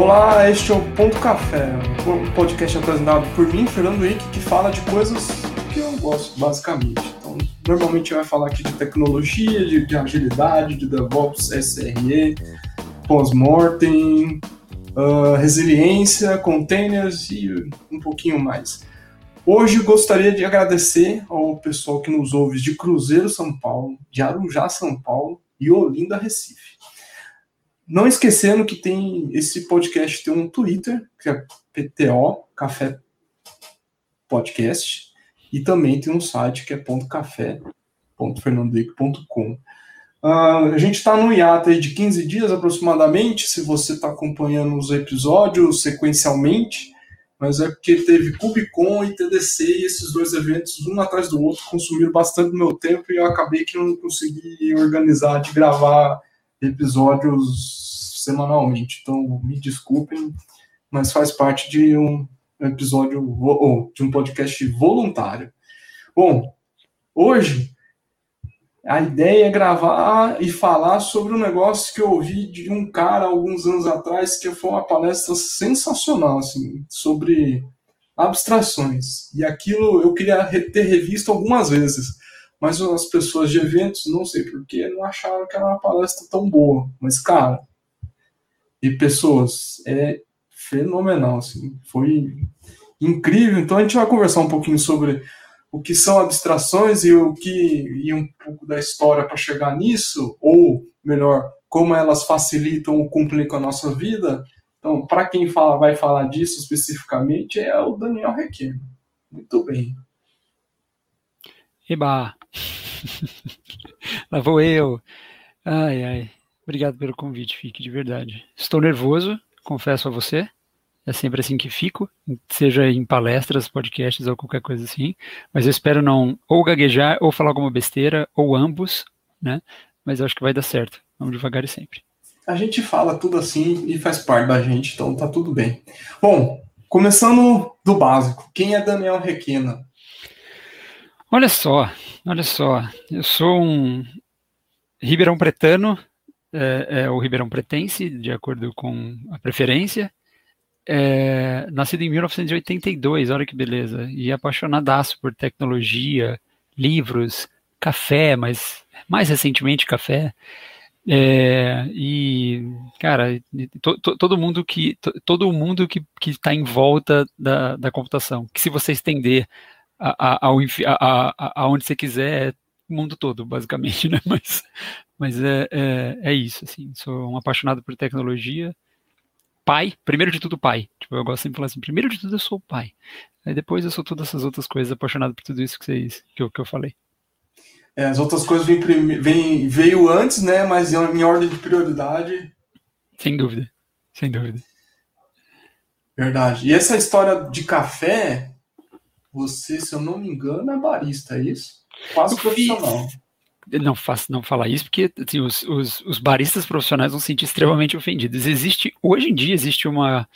Olá, este é o Ponto Café, um podcast apresentado por mim, Fernando Henrique, que fala de coisas que eu gosto, basicamente. Então, normalmente vai falar aqui de tecnologia, de, de agilidade, de DevOps, SRE, pós-mortem, uh, resiliência, containers e um pouquinho mais. Hoje gostaria de agradecer ao pessoal que nos ouve de Cruzeiro, São Paulo, de Arujá, São Paulo e Olinda, Recife. Não esquecendo que tem esse podcast tem um Twitter, que é PTO, Café Podcast, e também tem um site que é .café.fernandoico.com. Uh, a gente está no hiato de 15 dias aproximadamente, se você está acompanhando os episódios sequencialmente, mas é porque teve KubeCon e TDC e esses dois eventos, um atrás do outro, consumiram bastante meu tempo e eu acabei que não consegui organizar de gravar episódios semanalmente. Então, me desculpem, mas faz parte de um episódio ou de um podcast voluntário. Bom, hoje a ideia é gravar e falar sobre um negócio que eu ouvi de um cara alguns anos atrás, que foi uma palestra sensacional, assim, sobre abstrações. E aquilo eu queria ter revisto algumas vezes, mas as pessoas de eventos, não sei porquê, não acharam que era uma palestra tão boa. Mas, cara, e pessoas, é fenomenal, assim, foi incrível. Então a gente vai conversar um pouquinho sobre o que são abstrações e o que e um pouco da história para chegar nisso, ou melhor, como elas facilitam ou complicam a nossa vida. Então, para quem fala, vai falar disso especificamente é o Daniel Requeno. Muito bem. Eba! Lá vou eu. Ai, ai. Obrigado pelo convite, Fique, de verdade. Estou nervoso, confesso a você. É sempre assim que fico, seja em palestras, podcasts ou qualquer coisa assim. Mas eu espero não ou gaguejar ou falar alguma besteira, ou ambos, né? Mas eu acho que vai dar certo. Vamos devagar e sempre. A gente fala tudo assim e faz parte da gente, então tá tudo bem. Bom, começando do básico. Quem é Daniel Requena? Olha só, olha só. Eu sou um Ribeirão Pretano, é, é, o Ribeirão Pretense, de acordo com a preferência é, nascido em 1982, olha que beleza, e apaixonadaço por tecnologia, livros, café, mas mais recentemente café. É, e cara, to, to, todo mundo que to, todo mundo que está em volta da, da computação, que se você estender a, aonde você quiser, é o mundo todo, basicamente, né? Mas, mas é, é, é isso, assim, sou um apaixonado por tecnologia pai, primeiro de tudo pai. Tipo, eu gosto sempre de falar assim, primeiro de tudo eu sou pai. Aí depois eu sou todas essas outras coisas, apaixonado por tudo isso que, vocês, que, eu, que eu falei. É, as outras coisas vem, vem, veio antes, né? Mas em ordem de prioridade. Sem dúvida, sem dúvida. Verdade. E essa história de café, você, se eu não me engano, é barista, é isso? Quase eu profissional. Fiz não faço não falar isso porque assim, os, os, os, baristas profissionais vão se sentir extremamente ofendidos. Existe hoje em dia existe uma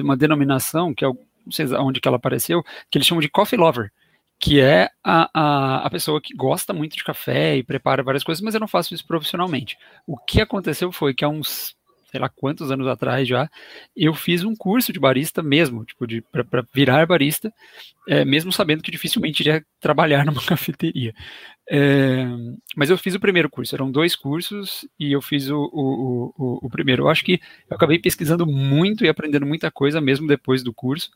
uma denominação que é não sei onde que ela apareceu que eles chamam de coffee lover, que é a, a, a pessoa que gosta muito de café e prepara várias coisas, mas eu não faço isso profissionalmente. O que aconteceu foi que há uns sei lá quantos anos atrás já, eu fiz um curso de barista mesmo, tipo, de para virar barista, é, mesmo sabendo que dificilmente iria trabalhar numa cafeteria. É, mas eu fiz o primeiro curso, eram dois cursos e eu fiz o, o, o, o, primeiro. Eu acho que eu acabei pesquisando muito e aprendendo muita coisa mesmo depois do curso,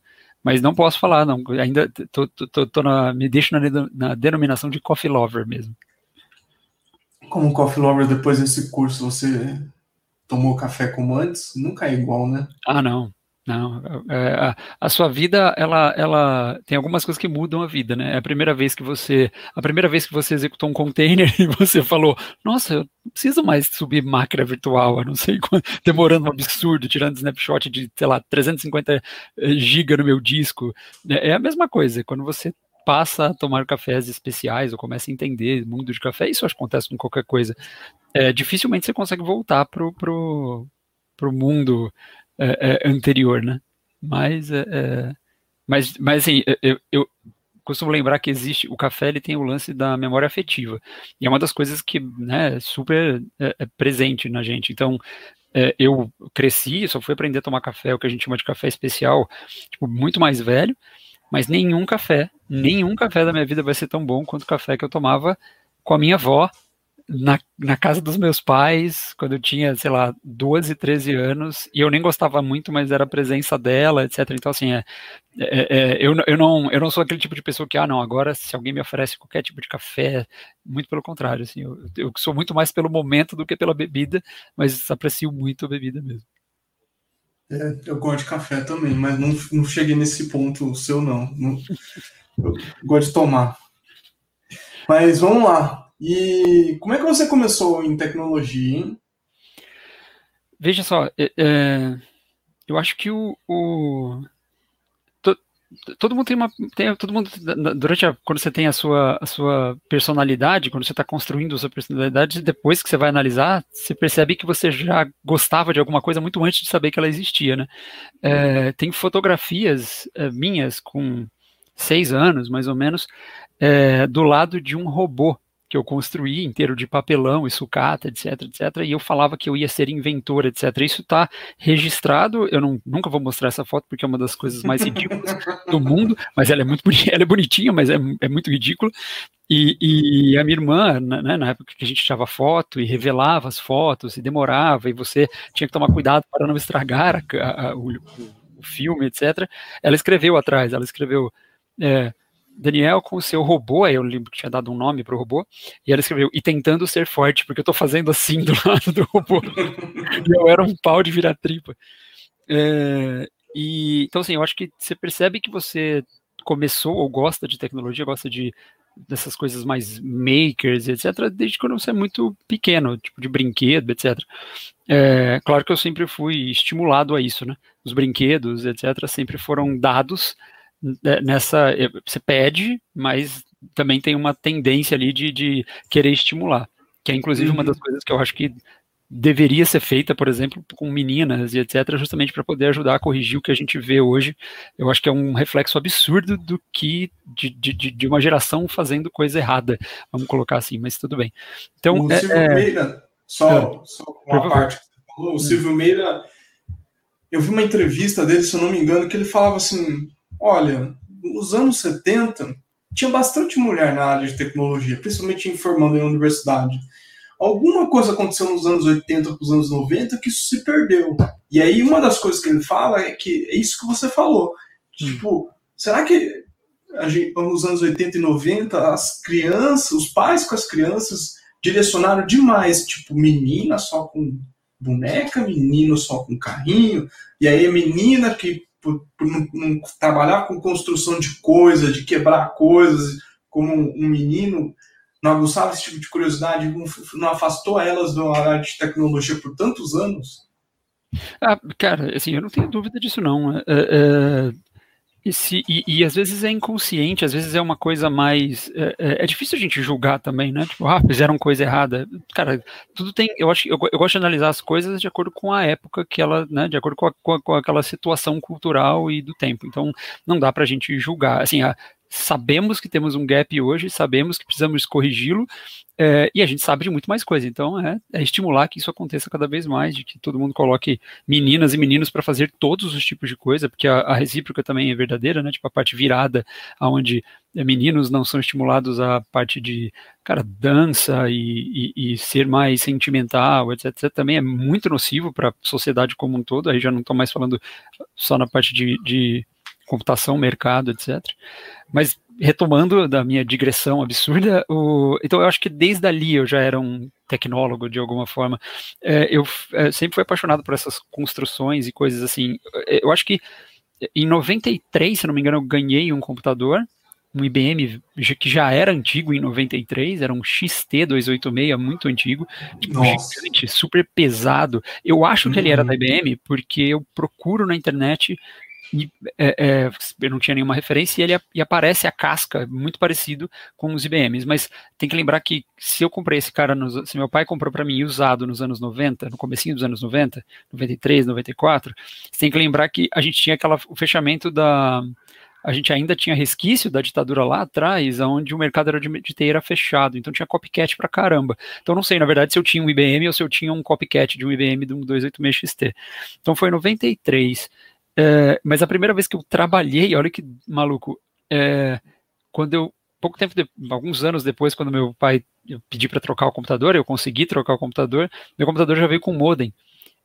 mas não posso falar, não. Ainda tô, tô, tô, tô na, me deixo na, na denominação de coffee lover mesmo. Como coffee lover, depois desse curso, você tomou café como antes, nunca é igual, né? Ah, não. Não, é, a, sua vida, ela, ela tem algumas coisas que mudam a vida, né? É a primeira vez que você, a primeira vez que você executou um container e você falou, nossa, eu não preciso mais subir máquina virtual, eu não sei quanto, demorando um absurdo, tirando snapshot de, sei lá, 350 eh, GB no meu disco. É, é a mesma coisa, quando você passa a tomar cafés especiais ou começa a entender o mundo de café, isso acontece com qualquer coisa. É, dificilmente você consegue voltar pro, pro, pro mundo é, é, anterior, né? Mas, é, é, mas, mas assim, eu, eu, costumo lembrar que existe, o café ele tem o lance da memória afetiva, e é uma das coisas que, né, é super presente na gente, então, é, eu cresci, só fui aprender a tomar café, o que a gente chama de café especial, tipo, muito mais velho, mas nenhum café, nenhum café da minha vida vai ser tão bom quanto o café que eu tomava com a minha avó na, na casa dos meus pais, quando eu tinha, sei lá, 12, 13 anos, e eu nem gostava muito, mas era a presença dela, etc. Então, assim, é, é, é, eu, eu, não, eu não sou aquele tipo de pessoa que, ah, não, agora se alguém me oferece qualquer tipo de café, muito pelo contrário, assim, eu, eu sou muito mais pelo momento do que pela bebida, mas aprecio muito a bebida mesmo. É, eu gosto de café também, mas não, não cheguei nesse ponto seu, não. não eu gosto de tomar. Mas vamos lá. E como é que você começou em tecnologia, hein? Veja só, é, é, eu acho que o, o todo mundo tem uma, tem, todo mundo durante a, quando você tem a sua, a sua personalidade, quando você está construindo a sua personalidade, depois que você vai analisar, você percebe que você já gostava de alguma coisa muito antes de saber que ela existia, né? É, tem fotografias é, minhas com seis anos, mais ou menos, é, do lado de um robô que eu construí inteiro de papelão e sucata, etc, etc, e eu falava que eu ia ser inventor, etc. Isso está registrado, eu não, nunca vou mostrar essa foto porque é uma das coisas mais ridículas do mundo, mas ela é muito ela é bonitinha, mas é, é muito ridícula. E, e, a minha irmã, né, na época que a gente tirava foto e revelava as fotos e demorava, e você tinha que tomar cuidado para não estragar a, a, o, o, filme, etc., ela escreveu atrás, ela escreveu. É, Daniel com o seu robô, aí eu lembro que tinha dado um nome pro robô, e ela escreveu, e tentando ser forte, porque eu tô fazendo assim do lado do robô. e eu era um pau de virar tripa. É, e, então, assim, eu acho que você percebe que você começou ou gosta de tecnologia, gosta de dessas coisas mais makers, etc., desde quando você é muito pequeno, tipo de brinquedo, etc. É, claro que eu sempre fui estimulado a isso, né? Os brinquedos, etc., sempre foram dados nessa. Eh, você pede, mas também tem uma tendência ali de, de querer estimular. Que é inclusive uhum. uma das coisas que eu acho que deveria ser feita, por exemplo, com meninas e etc., justamente para poder ajudar a corrigir o que a gente vê hoje. Eu acho que é um reflexo absurdo do que de, de, de uma geração fazendo coisa errada, vamos colocar assim, mas tudo bem. Então, o é, Silvio é... Meira, só, é, só uma parte que você falou, o Silvio Meira, eu vi uma entrevista dele, se eu não me engano, que ele falava assim, Olha, nos anos 70, tinha bastante mulher na área de tecnologia, principalmente informando em universidade. Alguma coisa aconteceu nos anos 80 para os anos 90 que isso se perdeu. E aí uma das coisas que ele fala é que é isso que você falou. Tipo, será que gente, nos anos 80 e 90 as crianças, os pais com as crianças direcionaram demais, tipo, menina só com boneca, menino só com carrinho, e aí a menina que por, por não, não, trabalhar com construção de coisas, de quebrar coisas, como um menino, não aguçava esse tipo de curiosidade, não, não afastou elas da área de tecnologia por tantos anos? Ah, cara, assim, eu não tenho dúvida disso não. É, é, e, se, e, e, às vezes é inconsciente, às vezes é uma coisa mais. É, é, é, difícil a gente julgar também, né? Tipo, ah, fizeram coisa errada. Cara, tudo tem. Eu acho eu, eu gosto de analisar as coisas de acordo com a época que ela, né? De acordo com, a, com, a, com aquela situação cultural e do tempo. Então, não dá pra gente julgar. Assim, a, sabemos que temos um gap hoje, sabemos que precisamos corrigi-lo, é, e a gente sabe de muito mais coisa. Então, é, é, estimular que isso aconteça cada vez mais, de que todo mundo coloque meninas e meninos para fazer todos os tipos de coisa, porque a, a, recíproca também é verdadeira, né? Tipo, a parte virada, onde é, meninos não são estimulados a parte de, cara, dança e, e, e ser mais sentimental, etc, etc, também é muito nocivo para a sociedade como um todo. Aí já não estou mais falando só na parte de, de computação, mercado, etc. Mas retomando da minha digressão absurda, o, então eu acho que desde ali eu já era um tecnólogo de alguma forma. É, eu é, sempre fui apaixonado por essas construções e coisas assim. É, eu acho que em 93, se não me engano, eu ganhei um computador, um IBM que já era antigo em 93, era um XT286, muito antigo, tipo, gigante, super pesado. Eu acho uhum. que ele era da IBM porque eu procuro na internet e, é, é, eu não tinha nenhuma referência, e ele e aparece a casca, muito parecido com os IBMs, mas tem que lembrar que se eu comprei esse cara, nos, se meu pai comprou para mim usado nos anos 90, no comecinho dos anos 90, 93, 94, você tem que lembrar que a gente tinha aquela, o fechamento da, a gente ainda tinha resquício da ditadura lá atrás, onde o mercado era de, de TI era fechado, então tinha copycat pra caramba. Então não sei, na verdade, se eu tinha um IBM ou se eu tinha um copycat de um IBM de um 286 XT. Então foi em 93. É, mas a primeira vez que eu trabalhei, olha que maluco, é, quando eu pouco tempo, de, alguns anos depois, quando meu pai eu pedi para trocar o computador, eu consegui trocar o computador, meu computador já veio com modem.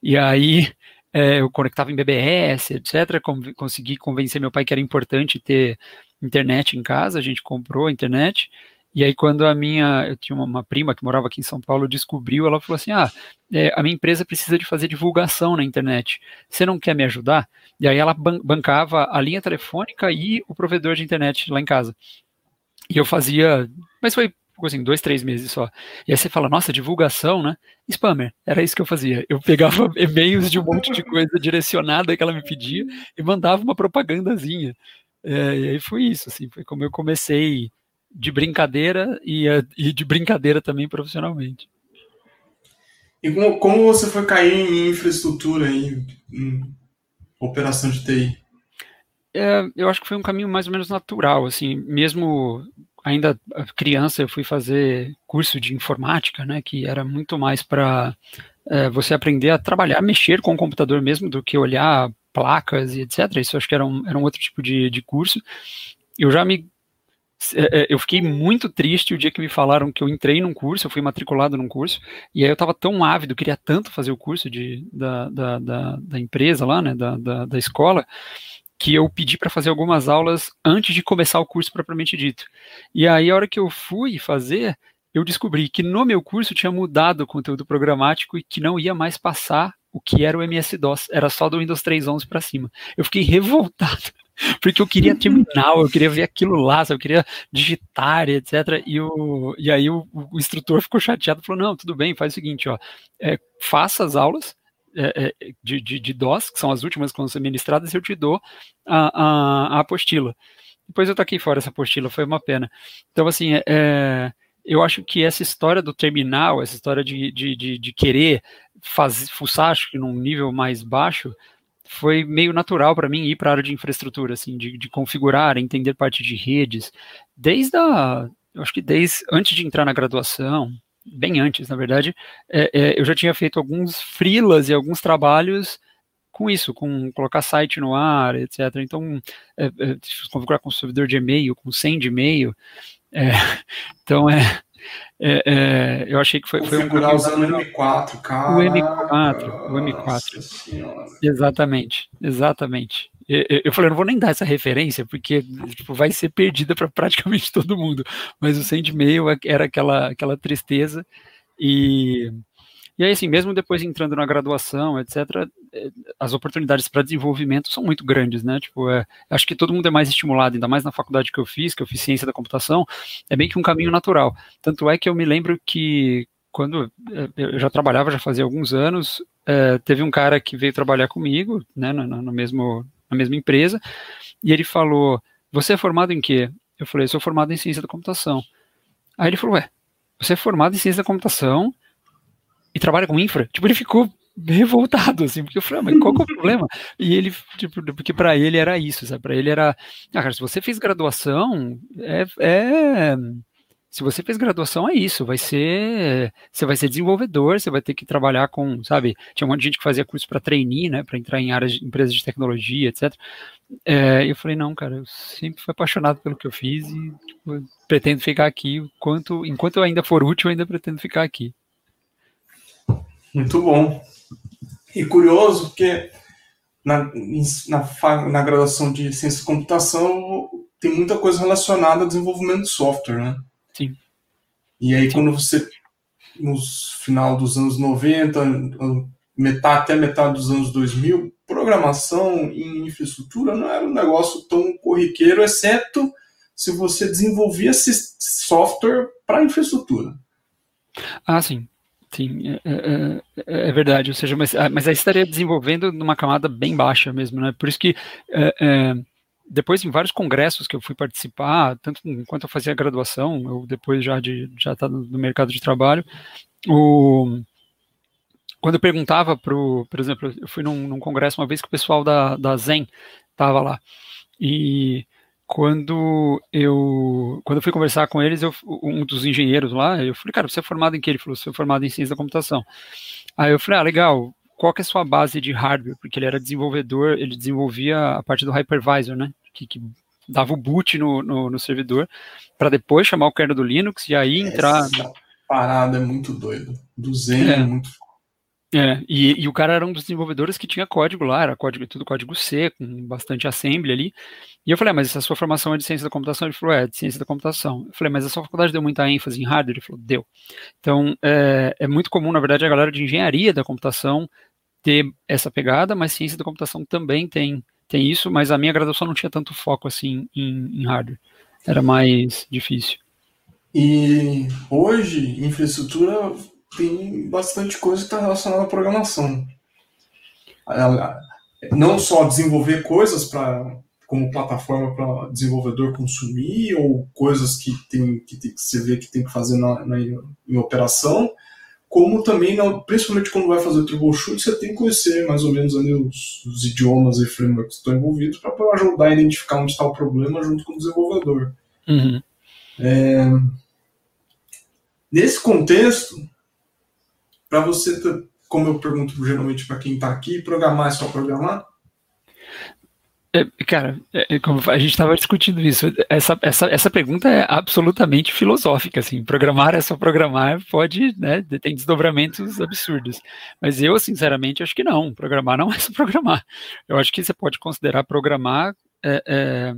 E aí é, eu conectava em BBS, etc. consegui convencer meu pai que era importante ter internet em casa, a gente comprou a internet. E aí, quando a minha, eu tinha uma, uma, prima que morava aqui em São Paulo, descobriu, ela falou assim: Ah, é, a minha empresa precisa de fazer divulgação na internet. Você não quer me ajudar? E aí ela ban bancava a linha telefônica e o provedor de internet lá em casa. E eu fazia, mas foi assim, dois, três meses só. E aí você fala, nossa, divulgação, né? Spammer, era isso que eu fazia. Eu pegava e-mails de um monte de coisa direcionada que ela me pedia e mandava uma propagandazinha. É, e aí foi isso, assim, foi como eu comecei de brincadeira e, e de brincadeira também profissionalmente. E como, como você foi cair em infraestrutura, em, em operação de TI? É, eu acho que foi um caminho mais ou menos natural, assim, mesmo ainda criança eu fui fazer curso de informática, né, que era muito mais para é, você aprender a trabalhar, mexer com o computador mesmo do que olhar placas e etc. Isso acho que era um, era um outro tipo de, de curso. Eu já me eu fiquei muito triste o dia que me falaram que eu entrei num curso, eu fui matriculado num curso, e aí eu estava tão ávido, queria tanto fazer o curso de, da, da, da, da empresa lá, né, da, da, da escola, que eu pedi para fazer algumas aulas antes de começar o curso propriamente dito. E aí, a hora que eu fui fazer, eu descobri que no meu curso tinha mudado o conteúdo programático e que não ia mais passar o que era o MS-DOS, era só do Windows 3.11 para cima. Eu fiquei revoltado, porque eu queria terminal, eu queria ver aquilo lá, eu queria digitar, etc. E, o, e aí o, o instrutor ficou chateado, falou, não, tudo bem, faz o seguinte, ó, é, faça as aulas, é, é, de, de, de, DOS, que são as últimas que vão ser ministradas, eu te dou a, a, a apostila. Depois eu taquei fora essa apostila, foi uma pena. Então, assim, é, é, eu acho que essa história do terminal, essa história de, de, de, de querer fazer, fuçar, acho que num nível mais baixo, foi meio natural para mim ir para a área de infraestrutura, assim, de, de configurar, entender parte de redes, desde a, eu acho que desde antes de entrar na graduação, bem antes, na verdade, é, é, eu já tinha feito alguns freelas e alguns trabalhos com isso, com colocar site no ar, etc. Então, é, é configurar com servidor de e-mail, com send e-mail. É, então, é, é, é, eu achei que foi, foi um Configurar usando o M4, cara. O M4, o M4. Exatamente, exatamente. Eu falei, eu não vou nem dar essa referência, porque tipo, vai ser perdida para praticamente todo mundo. Mas o send-mail era aquela, aquela tristeza. E, e aí, assim, mesmo depois entrando na graduação, etc., é, as oportunidades para desenvolvimento são muito grandes, né? Tipo, é, acho que todo mundo é mais estimulado, ainda mais na faculdade que eu fiz, que eu fiz ciência da computação, é bem que um caminho natural. Tanto é que eu me lembro que quando é, eu já trabalhava, já fazia alguns anos, é, teve um cara que veio trabalhar comigo, né, no, no mesmo na mesma empresa, e ele falou: Você é formado em quê? Eu falei: Sou formado em ciência da computação. Aí ele falou: Ué, você é formado em ciência da computação e trabalha com infra? Tipo, ele ficou revoltado, assim, porque eu falei, ah, mas qual que é o problema? E ele, tipo, porque para ele era isso, sabe? Para ele era, ah, cara, se você fez graduação, é, é se você fez graduação, é isso, vai ser, você vai ser desenvolvedor, você vai ter que trabalhar com, sabe, tinha um monte de gente que fazia curso para trainee, né, para entrar em áreas de empresas de tecnologia, etc. É, eu falei, não, cara, eu sempre fui apaixonado pelo que eu fiz e tipo, pretendo ficar aqui, enquanto, enquanto eu ainda for útil, eu ainda pretendo ficar aqui. Muito bom. E curioso, porque na, na, na graduação de ciência de computação tem muita coisa relacionada a desenvolvimento de software, né? Sim. E aí, Sim. quando você, no final dos anos 90, metade, até metade dos anos 2000, programação em infraestrutura não era um negócio tão corriqueiro, exceto se você desenvolvia software para infraestrutura. Ah, sim. Sim, é, é, é, é, verdade. Ou seja, mas, ah, mas aí estaria desenvolvendo numa camada bem baixa mesmo, né? Por isso que é, é depois em vários congressos que eu fui participar, tanto enquanto eu fazia graduação, eu depois já de já tá no mercado de trabalho, o quando eu perguntava pro, por exemplo, eu fui num, num congresso uma vez que o pessoal da, da Zen estava lá e quando eu quando eu fui conversar com eles, eu, um dos engenheiros lá, eu falei, cara, você é formado em que? Ele falou, você é formado em ciência da computação. Aí eu falei, ah, legal, qual que é a sua base de hardware? Porque ele era desenvolvedor, ele desenvolvia a parte do hypervisor, né? Que, que dava o boot no, no, no servidor, para depois chamar o kernel do Linux e aí entrar. Essa parada é muito doido. Do Zen é, é muito é, e, e, o cara era um dos desenvolvedores que tinha código lá, era código, tudo código C, com bastante assembly ali. E eu falei, ah, mas a sua formação é de ciência da computação? Ele falou, é, de ciência da computação. Eu falei, mas a sua faculdade deu muita ênfase em hardware? Ele falou, deu. Então, é, é muito comum, na verdade, a galera de engenharia da computação ter essa pegada, mas ciência da computação também tem, tem isso, mas a minha graduação não tinha tanto foco assim em, em hardware. Era mais difícil. E hoje, infraestrutura tem bastante coisa que está relacionada à programação. Não só desenvolver coisas para como plataforma para desenvolvedor consumir ou coisas que tem que, tem, que você vê que tem que fazer na, na em operação, como também, principalmente quando vai fazer troubleshoot, você tem que conhecer mais ou menos ali os, os idiomas e frameworks que estão envolvidos para ajudar a identificar onde está o problema junto com o desenvolvedor. Uhum. É, nesse contexto, para você, como eu pergunto geralmente para quem está aqui, programar é só programar? É, cara, é, é a gente estava discutindo isso, essa, essa, essa pergunta é absolutamente filosófica, assim, programar é só programar, pode, né, tem desdobramentos absurdos, mas eu, sinceramente, acho que não, programar não é só programar, eu acho que você pode considerar programar, é, é,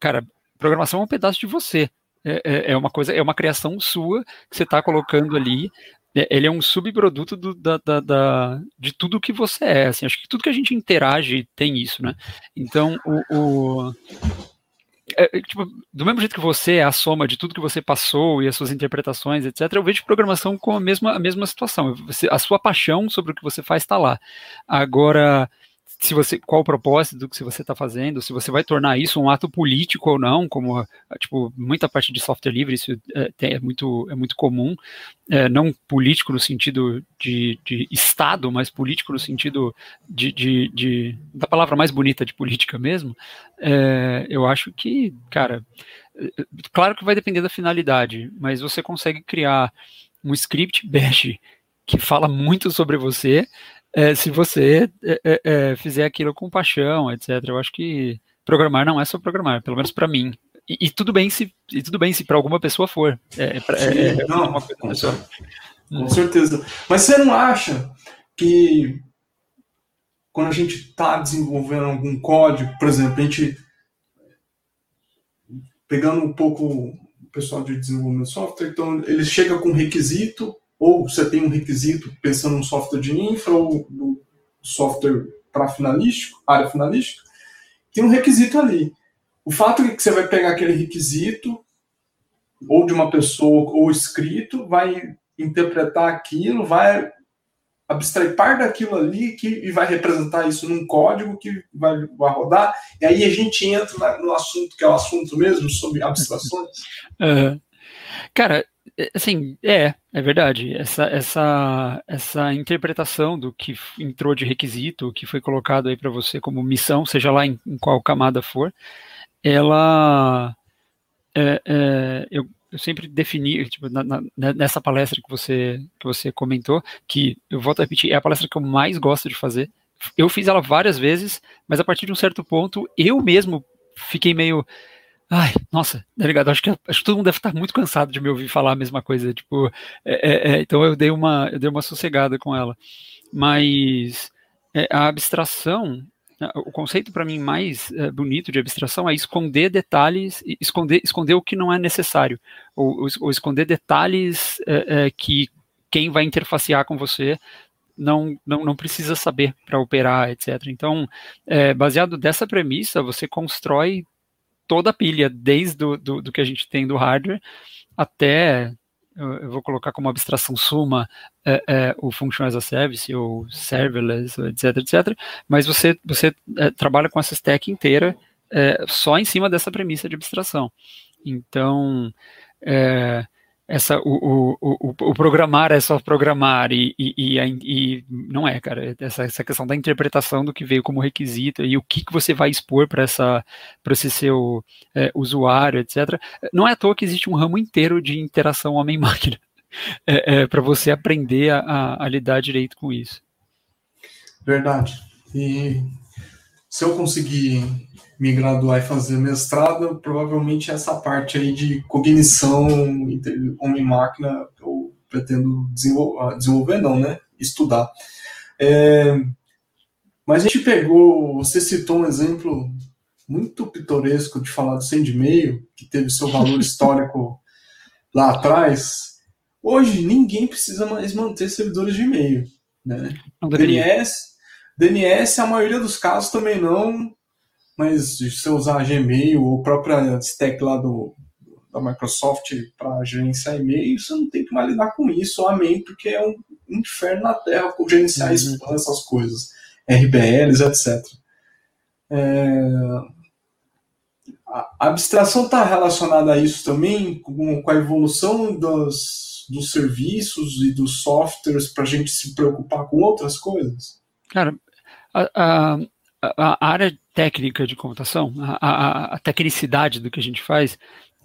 cara, programação é um pedaço de você, é, é, uma coisa, é uma criação sua que você está colocando ali ele é um subproduto do, da, da, da, de tudo que você é. Assim, acho que tudo que a gente interage tem isso, né? Então, o, o é, é, tipo, do mesmo jeito que você é a soma de tudo que você passou e as suas interpretações, etc., eu vejo programação com a mesma, a mesma situação. Você, a sua paixão sobre o que você faz está lá. Agora, se você qual o propósito do que você está fazendo, se você vai tornar isso um ato político ou não, como tipo muita parte de software livre isso é, é muito é muito comum, é, não político no sentido de, de estado, mas político no sentido de, de, de, da palavra mais bonita de política mesmo. É, eu acho que, cara, claro que vai depender da finalidade, mas você consegue criar um script bash que fala muito sobre você é, se você é, é, é, fizer aquilo com paixão, etc. Eu acho que programar não é só programar, pelo menos para mim. E, e, tudo bem se e tudo bem se para alguma pessoa for. É, Sim, não, uma coisa com, certeza. com certeza. Mas você não acha que quando a gente está desenvolvendo algum código, por exemplo, a gente pegando um pouco o pessoal de desenvolvimento de software, então ele chega com um requisito ou você tem um requisito pensando no software de infra ou no software para finalístico, área finalística, tem um requisito ali. O fato é que você vai pegar aquele requisito, ou de uma pessoa, ou escrito, vai interpretar aquilo, vai abstrair parte daquilo ali que, e vai representar isso num código que vai, vai rodar, e aí a gente entra no assunto que é o assunto mesmo, sobre abstrações. Uhum. Cara, é, assim, é, é verdade. Essa, essa, essa interpretação do que entrou de requisito, que foi colocado aí para você como missão, seja lá em, em qual camada for, ela, é, é, eu, eu sempre defini, tipo, na, na, né, nessa palestra que você, que você comentou, que eu volto a repetir, é a palestra que eu mais gosto de fazer. Eu fiz ela várias vezes, mas a partir de um certo ponto, eu mesmo fiquei meio Ai, nossa, delegado, acho que, acho que todo mundo deve estar muito cansado de me ouvir falar a mesma coisa. Tipo, é, é, é então eu dei uma, eu dei uma sossegada com ela. Mas é, a abstração, o conceito para mim mais é, bonito de abstração é esconder detalhes, esconder, esconder o que não é necessário, ou, ou esconder detalhes que quem vai interfacear com você não, não, não precisa saber para operar, etc. Então, é, baseado dessa premissa, você constrói toda a pilha, desde do, do, do que a gente tem do hardware até eu vou colocar como abstração suma é, é, o function as a service ou serverless, etc, etc. Mas você você é, trabalha com essa stack inteira é, só em cima dessa premissa de abstração. Então, é, essa, o, o, o, programar é só programar e, e, e, não é, cara, essa, essa questão da interpretação do que veio como requisito e o que, que você vai expor para esse seu é, usuário, etc. Não é à toa que existe um ramo inteiro de interação homem-máquina é, é, para você aprender a, a lidar direito com isso. Verdade. E se eu conseguir me graduar e fazer mestrado, provavelmente essa parte aí de cognição homem-máquina eu pretendo desenvolver, ah, desenvolver, não, né? Estudar. É, mas a gente pegou, você citou um exemplo muito pitoresco de falar do Sendmail, que teve seu valor histórico lá atrás. Hoje, ninguém precisa mais manter servidores de e-mail. Né? DNS, DNS, a maioria dos casos também não, mas se você usar Gmail ou própria stack lá do, da Microsoft para gerenciar e-mail, você não tem que mais lidar com isso, amém, porque é um inferno na Terra por gerenciar uhum. essas coisas, RBLs, etc. É... A abstração está relacionada a isso também, com, com a evolução dos, dos serviços e dos softwares para a gente se preocupar com outras coisas? Cara, a, a, área técnica de computação, a, a, tecnicidade do que a gente faz,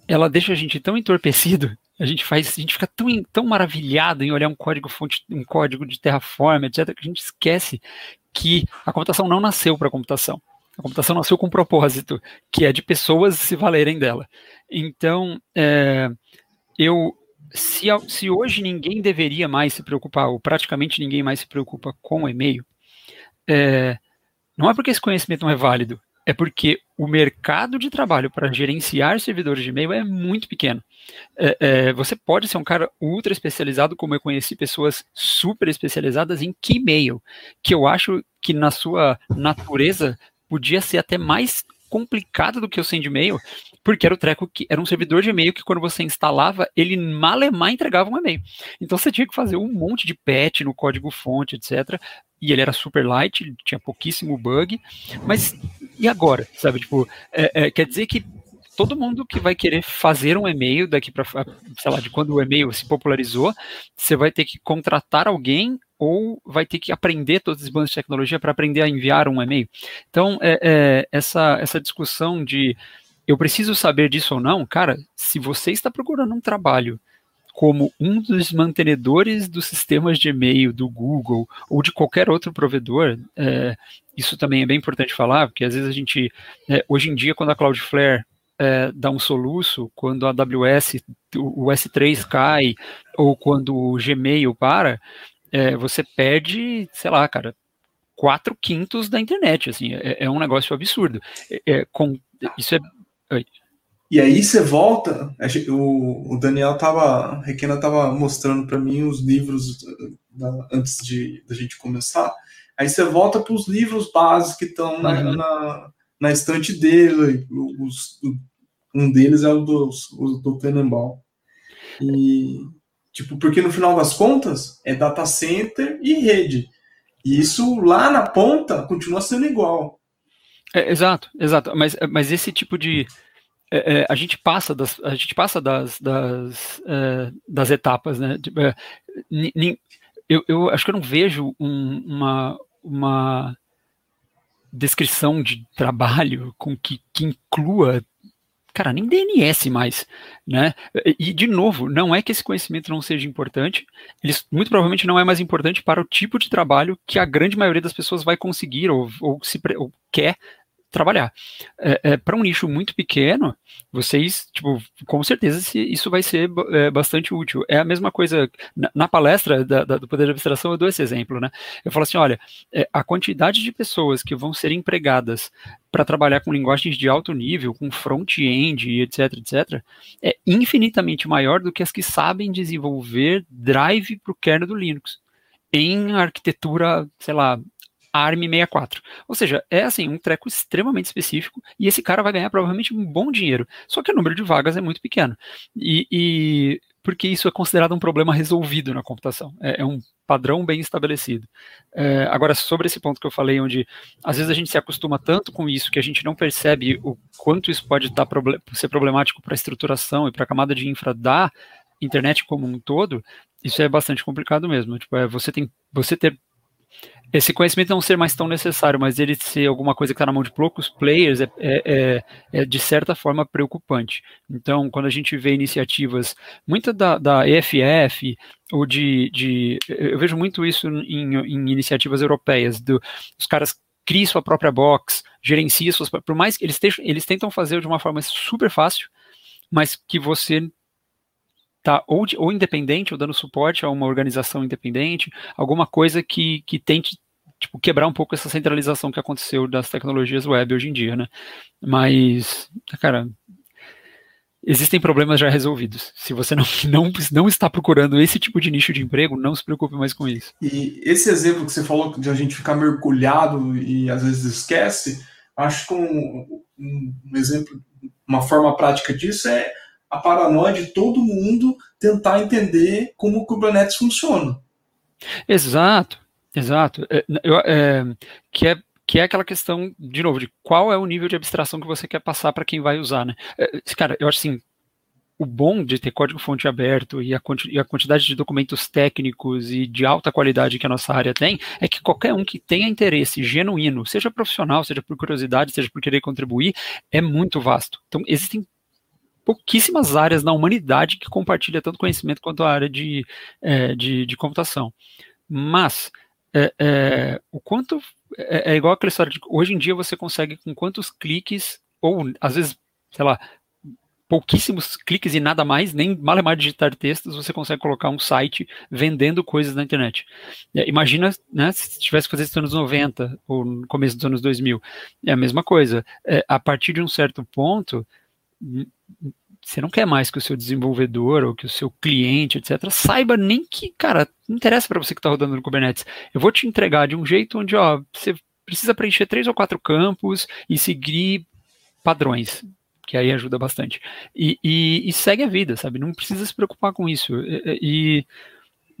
ela deixa a gente tão entorpecido, a gente faz, a gente fica tão, tão maravilhado em olhar um código fonte, um código de Terraform, etc, que a gente esquece que a computação não nasceu para computação. A computação nasceu com um propósito, que é de pessoas se valerem dela. Então, é, eu se, se hoje ninguém deveria mais se preocupar, ou praticamente ninguém mais se preocupa com o e-mail, é, não é porque esse conhecimento não é válido, é porque o mercado de trabalho para gerenciar servidores de e-mail é muito pequeno. É, é, você pode ser um cara ultra especializado, como eu conheci pessoas super especializadas em Keymail, que eu acho que na sua natureza podia ser até mais complicado do que o SendMail, porque era o treco que era um servidor de e-mail que quando você instalava, ele malemar entregava um e-mail. Então você tinha que fazer um monte de patch no código fonte, etc e ele era super light, tinha pouquíssimo bug, mas e agora, sabe, tipo, é, é, quer dizer que todo mundo que vai querer fazer um e-mail daqui para, sei lá, de quando o e-mail se popularizou, você vai ter que contratar alguém ou vai ter que aprender todos os bandos de tecnologia para aprender a enviar um e-mail. Então, é, é, essa, essa discussão de eu preciso saber disso ou não, cara, se você está procurando um trabalho como um dos mantenedores dos sistemas de e-mail do Google ou de qualquer outro provedor, é, isso também é bem importante falar, porque às vezes a gente, é, hoje em dia, quando a Cloudflare é, dá um soluço, quando a AWS, o, S3 cai, ou quando o Gmail para, é, você perde, sei lá, cara, quatro quintos da internet, assim, é, é um negócio absurdo. É, com, isso é... Oi. E aí você volta, o, Daniel tava, Requena tava mostrando para mim os livros da, antes de da gente começar. Aí você volta para os livros básicos que estão na, uhum. na, na, estante dele. Os, um deles é o do, o do Tenenbaum. E, tipo, porque no final das contas é data center e rede. E isso lá na ponta continua sendo igual. É, exato, exato. Mas, mas esse tipo de é, é, a gente passa das, a gente passa das, das, é, das etapas, né? Tipo, é, eu, eu, acho que eu não vejo um, uma, uma descrição de trabalho com que, que inclua cara, nem DNS mais, né? E, de novo, não é que esse conhecimento não seja importante, ele muito provavelmente não é mais importante para o tipo de trabalho que a grande maioria das pessoas vai conseguir ou, ou, se, ou quer trabalhar. É, é, para um nicho muito pequeno, vocês, tipo, com certeza isso vai ser é, bastante útil. É a mesma coisa, na, na palestra da, da, do poder de abstração, eu dou esse exemplo, né? Eu falo assim, olha, é, a quantidade de pessoas que vão ser empregadas para trabalhar com linguagens de alto nível, com front-end, etc, etc, é infinitamente maior do que as que sabem desenvolver drive para o kernel do Linux em arquitetura, sei lá, ARM64. Ou seja, é assim, um treco extremamente específico e esse cara vai ganhar provavelmente um bom dinheiro. Só que o número de vagas é muito pequeno. E, e porque isso é considerado um problema resolvido na computação. É, é um padrão bem estabelecido. É, agora, sobre esse ponto que eu falei, onde às vezes a gente se acostuma tanto com isso que a gente não percebe o quanto isso pode dar, ser problemático para a estruturação e para a camada de infra da internet como um todo, isso é bastante complicado mesmo. Tipo, é, você tem você ter esse conhecimento não ser mais tão necessário, mas ele ser alguma coisa que está na mão de poucos players é, é, é, é, de certa forma preocupante. Então, quando a gente vê iniciativas, muita da, da EFF, ou de, de, Eu vejo muito isso em, em iniciativas europeias, do, os caras criam sua própria box, gerenciam suas. Por mais que eles, eles tentam fazer de uma forma super fácil, mas que você tá ou, ou independente ou dando suporte a uma organização independente, alguma coisa que, que tente tipo, quebrar um pouco essa centralização que aconteceu das tecnologias web hoje em dia, né? Mas, cara, existem problemas já resolvidos. Se você não, não, não está procurando esse tipo de nicho de emprego, não se preocupe mais com isso. E esse exemplo que você falou de a gente ficar mergulhado e às vezes esquece, acho que um, um exemplo, uma forma prática disso é a paranoia de todo mundo tentar entender como o Kubernetes funciona. Exato, exato. É, é, que, é, que é aquela questão, de novo, de qual é o nível de abstração que você quer passar para quem vai usar, né? É, cara, eu acho assim, o bom de ter código-fonte aberto e a, e a, quantidade de documentos técnicos e de alta qualidade que a nossa área tem, é que qualquer um que tenha interesse genuíno, seja profissional, seja por curiosidade, seja por querer contribuir, é muito vasto. Então, existem pouquíssimas áreas na humanidade que compartilha tanto conhecimento quanto a área de, é, de, de, computação. Mas é, é, o quanto é, é, igual aquela história de hoje em dia você consegue com quantos cliques ou às vezes sei lá pouquíssimos cliques e nada mais, nem mal mais digitar textos, você consegue colocar um site vendendo coisas na internet. É, imagina, né, se tivesse que fazer isso nos anos 90 ou no começo dos anos 2000. É a mesma coisa. É, a partir de um certo ponto, você não quer mais que o seu desenvolvedor ou que o seu cliente, etc., saiba nem que, cara, não interessa para você que está rodando no Kubernetes. Eu vou te entregar de um jeito onde, ó, você precisa preencher três ou quatro campos e seguir padrões, que aí ajuda bastante. E, e, e segue a vida, sabe? Não precisa se preocupar com isso. E,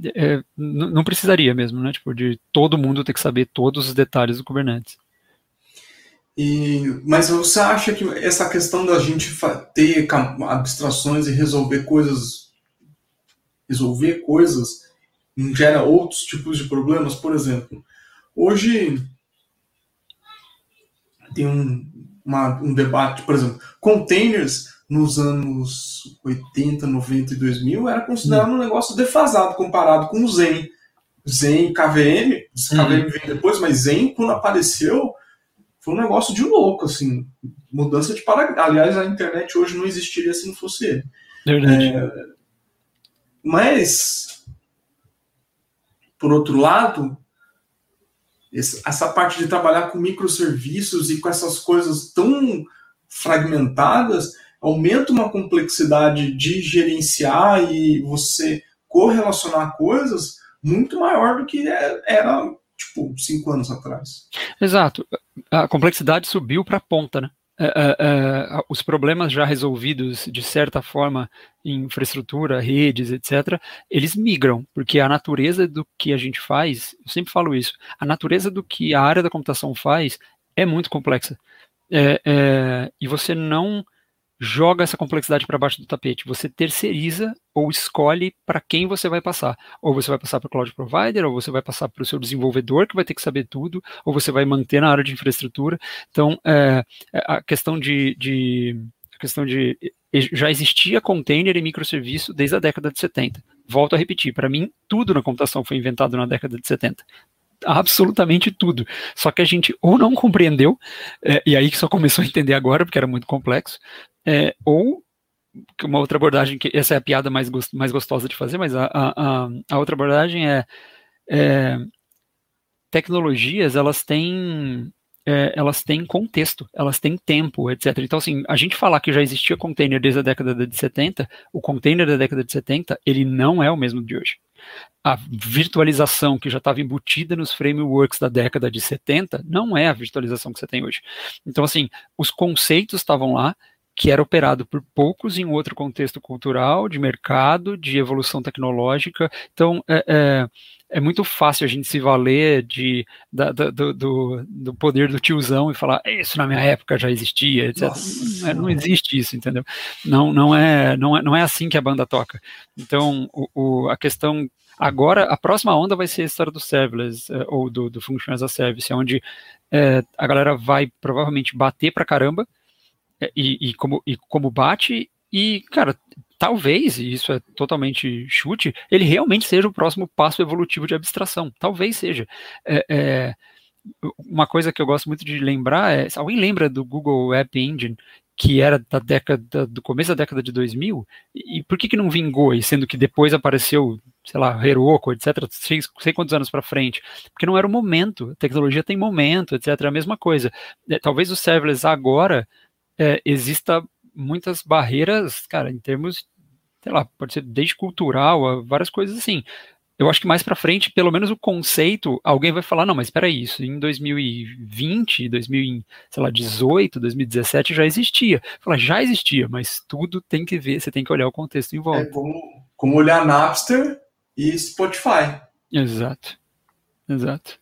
e é, não precisaria mesmo, né? Tipo, de todo mundo ter que saber todos os detalhes do Kubernetes. E, mas você acha que essa questão da gente ter abstrações e resolver coisas, resolver coisas, gera outros tipos de problemas? Por exemplo, hoje tem um, uma, um debate, por exemplo, containers nos anos 80, 90 e 2000 era considerado hum. um negócio defasado comparado com o Zen. Zen, KVM, KVM hum. vem depois, mas Zen, quando apareceu, foi um negócio de louco, assim, mudança de paradigma. Aliás, a internet hoje não existiria se não fosse ele. Verdade. É, mas, por outro lado, essa parte de trabalhar com microserviços e com essas coisas tão fragmentadas aumenta uma complexidade de gerenciar e você correlacionar coisas muito maior do que é, era tipo cinco anos atrás. Exato a complexidade subiu para a ponta, né? É, é, é, os problemas já resolvidos de certa forma em infraestrutura, redes, etc., eles migram, porque a natureza do que a gente faz, eu sempre falo isso, a natureza do que a área da computação faz é muito complexa. É, é, e você não joga essa complexidade para baixo do tapete. Você terceiriza ou escolhe para quem você vai passar. Ou você vai passar para o cloud provider, ou você vai passar para o seu desenvolvedor, que vai ter que saber tudo, ou você vai manter na área de infraestrutura. Então, é, a questão de, de a questão de já existia container e microserviço desde a década de 70. Volto a repetir, para mim, tudo na computação foi inventado na década de 70 absolutamente tudo. Só que a gente ou não compreendeu, é, e aí que só começou a entender agora, porque era muito complexo, é, ou uma outra abordagem, que essa é a piada mais, mais gostosa de fazer, mas a, a, a outra abordagem é, é, tecnologias, elas têm é, elas têm contexto, elas têm tempo, etc. Então, assim, a gente falar que já existia container desde a década de 70, o container da década de 70, ele não é o mesmo de hoje. A virtualização que já estava embutida nos frameworks da década de 70 não é a virtualização que você tem hoje. Então, assim, os conceitos estavam lá, que era operado por poucos em outro contexto cultural, de mercado, de evolução tecnológica. Então, é, é, é muito fácil a gente se valer de, da, da, do, do, poder do tiozão e falar isso na minha época já existia, etc. Não, é, não, existe isso, entendeu? Não, não, é, não, é, não é assim que a banda toca. Então, o, o a questão Agora, a próxima onda vai ser a história do serverless, é, ou do, do Function as a Service, onde é, a galera vai provavelmente bater pra caramba, é, e, e, como, e como bate, e, cara, talvez, e isso é totalmente chute, ele realmente seja o próximo passo evolutivo de abstração. Talvez seja. É, é, uma coisa que eu gosto muito de lembrar é, alguém lembra do Google App Engine, que era da década, do começo da década de 2000, e por que que não vingou, e sendo que depois apareceu, sei lá, Heroku, etc, sei, sei quantos anos para frente, porque não era o momento, a tecnologia tem momento, etc, é a mesma coisa. É, talvez o serverless agora é, exista muitas barreiras, cara, em termos, sei lá, pode ser desde cultural, várias coisas assim eu acho que mais para frente, pelo menos o conceito, alguém vai falar, não, mas espera isso, em 2020, 2018, 2017 já existia. Fala, já existia, mas tudo tem que ver, você tem que olhar o contexto em volta. É como, como olhar Napster e Spotify. Exato, exato.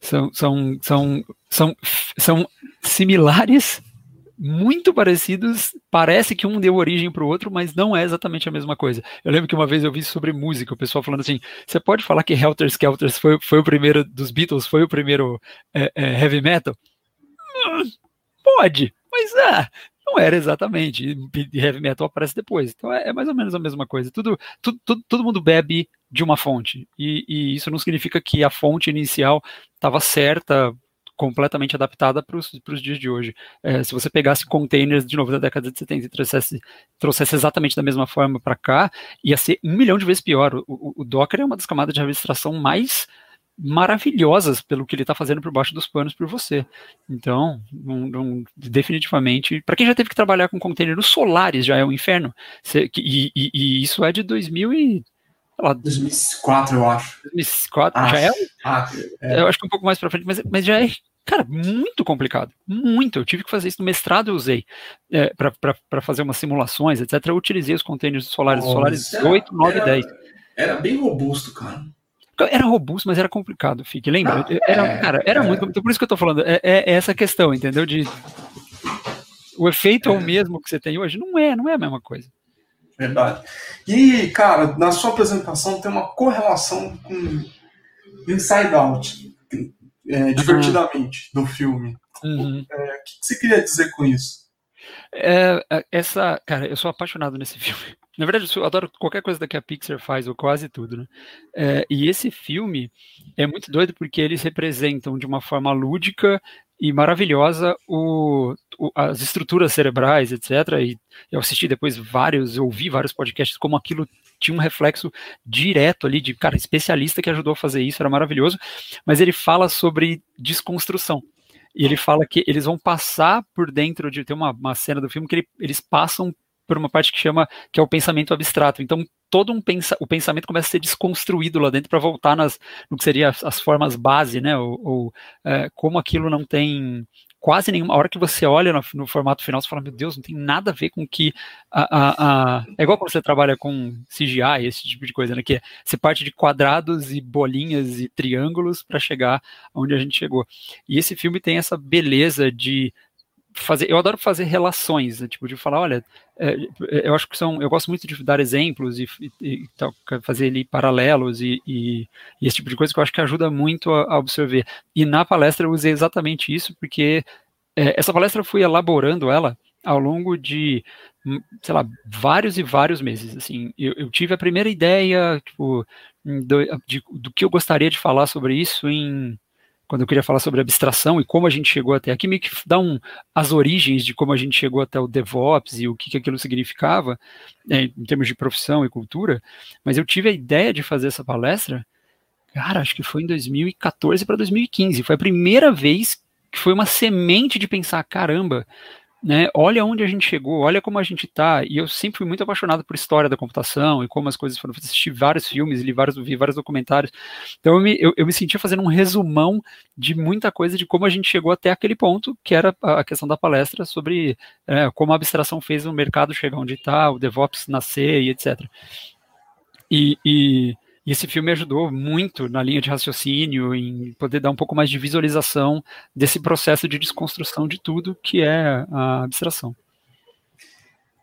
São, são, são, são, são similares muito parecidos, parece que um deu origem para o outro, mas não é exatamente a mesma coisa. Eu lembro que uma vez eu vi sobre música, o pessoal falando assim: você pode falar que Helter Skelter foi, foi o primeiro dos Beatles, foi o primeiro é, é, heavy metal? Hum, pode, mas ah, não era exatamente. E heavy metal aparece depois. Então é, é, mais ou menos a mesma coisa. Tudo, tudo, tudo, todo mundo bebe de uma fonte. E, e isso não significa que a fonte inicial estava certa completamente adaptada para os dias de hoje. É, se você pegasse containers de novo da década de 70 e trouxesse, trouxesse exatamente da mesma forma para cá, ia ser um milhão de vezes pior. O, o, o, Docker é uma das camadas de administração mais maravilhosas pelo que ele está fazendo por baixo dos panos por você. Então, um, um, definitivamente, para quem já teve que trabalhar com containers solares já é um inferno. Cê, e, e, e, isso é de 2000 e lá, 2004, eu acho. 2004, acho, já é, é, Eu acho que um pouco mais para frente, mas, mas já é Cara, muito complicado. Muito. Eu tive que fazer isso no mestrado, eu usei é, para fazer umas simulações, etc. Eu utilizei os containers solares, oh, solares 8, 9 e 10. Era bem robusto, cara. Era robusto, mas era complicado, fique. Lembra? Ah, era, é, cara, era é. muito. Por isso que eu tô falando. É, é, é essa questão, entendeu? De o efeito é o mesmo que você tem hoje. Não é, não é a mesma coisa. Verdade. E, cara, na sua apresentação tem uma correlação com Inside Out é, divertidamente uhum. do filme. Uhum. É, o que você queria dizer com isso? É, é, essa, cara, eu sou apaixonado nesse filme. Na verdade, eu adoro qualquer coisa que a Pixar faz, ou quase tudo, né? É, e esse filme é muito doido porque eles representam de uma forma lúdica e maravilhosa o, o, as estruturas cerebrais, etc. E eu assisti depois vários, ouvi vários podcasts como aquilo tinha um reflexo direto ali de, cara, especialista que ajudou a fazer isso, era maravilhoso, mas ele fala sobre desconstrução. E ele fala que eles vão passar por dentro de. Tem uma, uma cena do filme que ele, eles passam por uma parte que chama que é o pensamento abstrato. Então todo um pensa, o pensamento começa a ser desconstruído lá dentro para voltar nas no que seria as, as formas base, né? Ou, ou é, como aquilo não tem quase nenhuma. A hora que você olha no, no, formato final, você fala, meu Deus, não tem nada a ver com que. A, a, a... É igual quando você trabalha com CGI, esse tipo de coisa, né? Que é, você parte de quadrados e bolinhas e triângulos para chegar onde a gente chegou. E esse filme tem essa beleza de fazer, eu adoro fazer relações, né, tipo de falar, olha, é, é, eu acho que são, eu gosto muito de dar exemplos e, e, e fazer ali paralelos e, e, esse tipo de coisa que eu acho que ajuda muito a, a absorver. E na palestra eu usei exatamente isso porque é, essa palestra eu fui elaborando ela ao longo de, hum, sei lá, vários e vários meses. Assim, eu, eu tive a primeira ideia, tipo, do, de, do que eu gostaria de falar sobre isso em quando eu queria falar sobre abstração e como a gente chegou até aqui, meio que dá um, as origens de como a gente chegou até o DevOps e o que, que aquilo significava, né, em termos de profissão e cultura, mas eu tive a ideia de fazer essa palestra, cara, acho que foi em 2014 para 2015, foi a primeira vez que foi uma semente de pensar, caramba, né? Olha onde a gente chegou, olha como a gente está. E eu sempre fui muito apaixonado por história da computação e como as coisas foram. Assisti vários filmes, li vários, vi vários documentários. Então eu me, eu, eu me sentia fazendo um resumão de muita coisa de como a gente chegou até aquele ponto, que era a questão da palestra sobre é, como a abstração fez o mercado chegar onde está, o DevOps nascer e etc. E, e e esse filme ajudou muito na linha de raciocínio, em poder dar um pouco mais de visualização desse processo de desconstrução de tudo que é a abstração.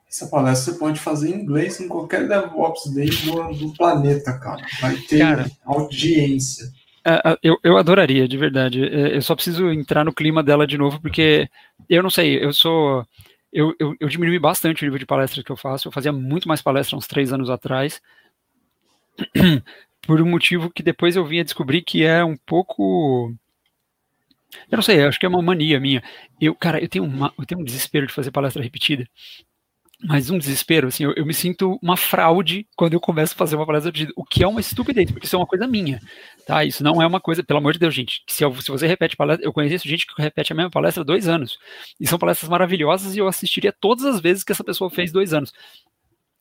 Essa palestra você pode fazer em inglês em qualquer DevOps Day do, do planeta, cara. Vai ter cara, audiência. É, é, eu, eu adoraria, de verdade. É, eu só preciso entrar no clima dela de novo, porque eu não sei, eu sou. Eu, eu, eu diminui bastante o nível de palestras que eu faço. Eu fazia muito mais palestras uns três anos atrás. por um motivo que depois eu vim a descobrir que é um pouco. Eu não sei, acho que é uma mania minha. Eu, cara, eu tenho, uma, eu tenho um desespero de fazer palestra repetida. Mas um desespero, assim, eu, eu, me sinto uma fraude quando eu começo a fazer uma palestra repetida, o que é uma estupidez, porque isso é uma coisa minha, tá? Isso não é uma coisa, pelo amor de Deus, gente, se, eu, se você repete palestra, eu conheço gente que repete a mesma palestra há dois anos, e são palestras maravilhosas e eu assistiria todas as vezes que essa pessoa fez dois anos.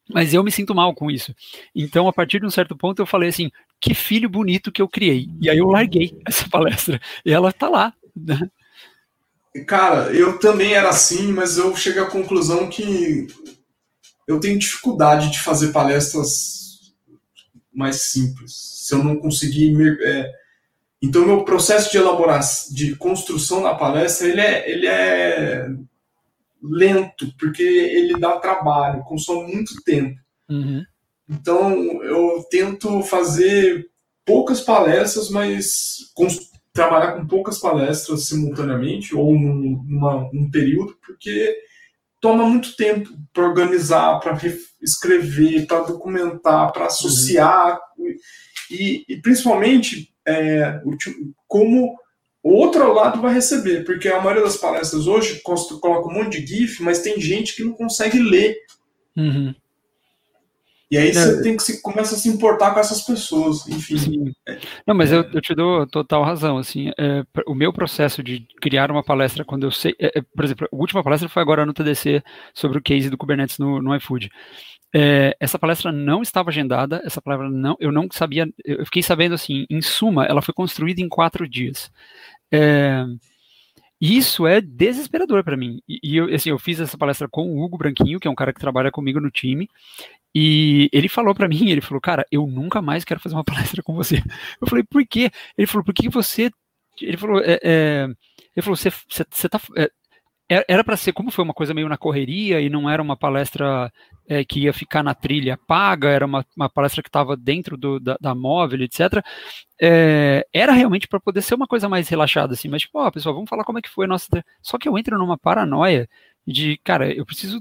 Mas eu me sinto mal com isso. Então, a partir de um certo ponto, eu falei assim: que filho bonito que eu criei. E aí eu larguei essa palestra. E ela tá lá. Né? Cara, eu também era assim, mas eu cheguei à conclusão que eu tenho dificuldade de fazer palestras mais simples. Se eu não conseguir. É... Então, meu processo de elaboração, de construção da palestra, ele é, ele é lento, porque ele dá trabalho, consome muito tempo. Uhum. Então, eu tento fazer poucas palestras, mas trabalhar com poucas palestras simultaneamente ou num período, porque toma muito tempo para organizar, para escrever, para documentar, para associar uhum. e, e, principalmente é, como o outro lado vai receber, porque a maioria das palestras hoje coloca um monte de GIF, mas tem gente que não consegue ler. Uhum. E aí você é. tem que se, começa a se importar com essas pessoas, enfim. Sim. Não, mas eu, eu, te dou total razão, assim, é, o meu processo de criar uma palestra quando eu sei, é, é por exemplo, a última palestra foi agora no TDC sobre o case do Kubernetes no, no iFood. É, essa palestra não estava agendada, essa palavra não, eu não sabia, eu fiquei sabendo assim, em suma, ela foi construída em quatro dias. É, isso é desesperador para mim. E, e, eu, assim, eu fiz essa palestra com o Hugo Branquinho, que é um cara que trabalha comigo no time, e ele falou para mim, ele falou, cara, eu nunca mais quero fazer uma palestra com você. Eu falei, por quê? Ele falou, porque você, ele falou, é, é, ele falou, você, você, você tá, é era para ser, como foi uma coisa meio na correria e não era uma palestra é, que ia ficar na trilha paga, era uma, uma palestra que estava dentro do, da, da móvel, etc. É, era realmente para poder ser uma coisa mais relaxada, assim, mas tipo, ó, pessoal, vamos falar como é que foi a nossa. Só que eu entro numa paranoia de, cara, eu preciso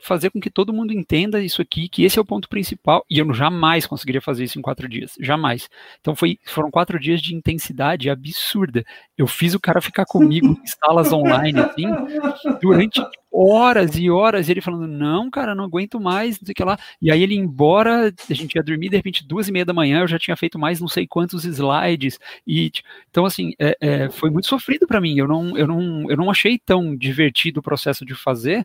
fazer com que todo mundo entenda isso aqui, que esse é o ponto principal, e eu jamais conseguiria fazer isso em quatro dias, jamais. Então foi, foram quatro dias de intensidade absurda. Eu fiz o cara ficar comigo em salas online, assim, durante horas e horas, e ele falando, não, cara, não aguento mais, não sei o que lá. E aí ele embora, a gente ia dormir, de repente, duas e meia da manhã, eu já tinha feito mais não sei quantos slides, e então, assim, é, é, foi muito sofrido para mim, eu não, eu, não, eu não achei tão divertido o processo de fazer,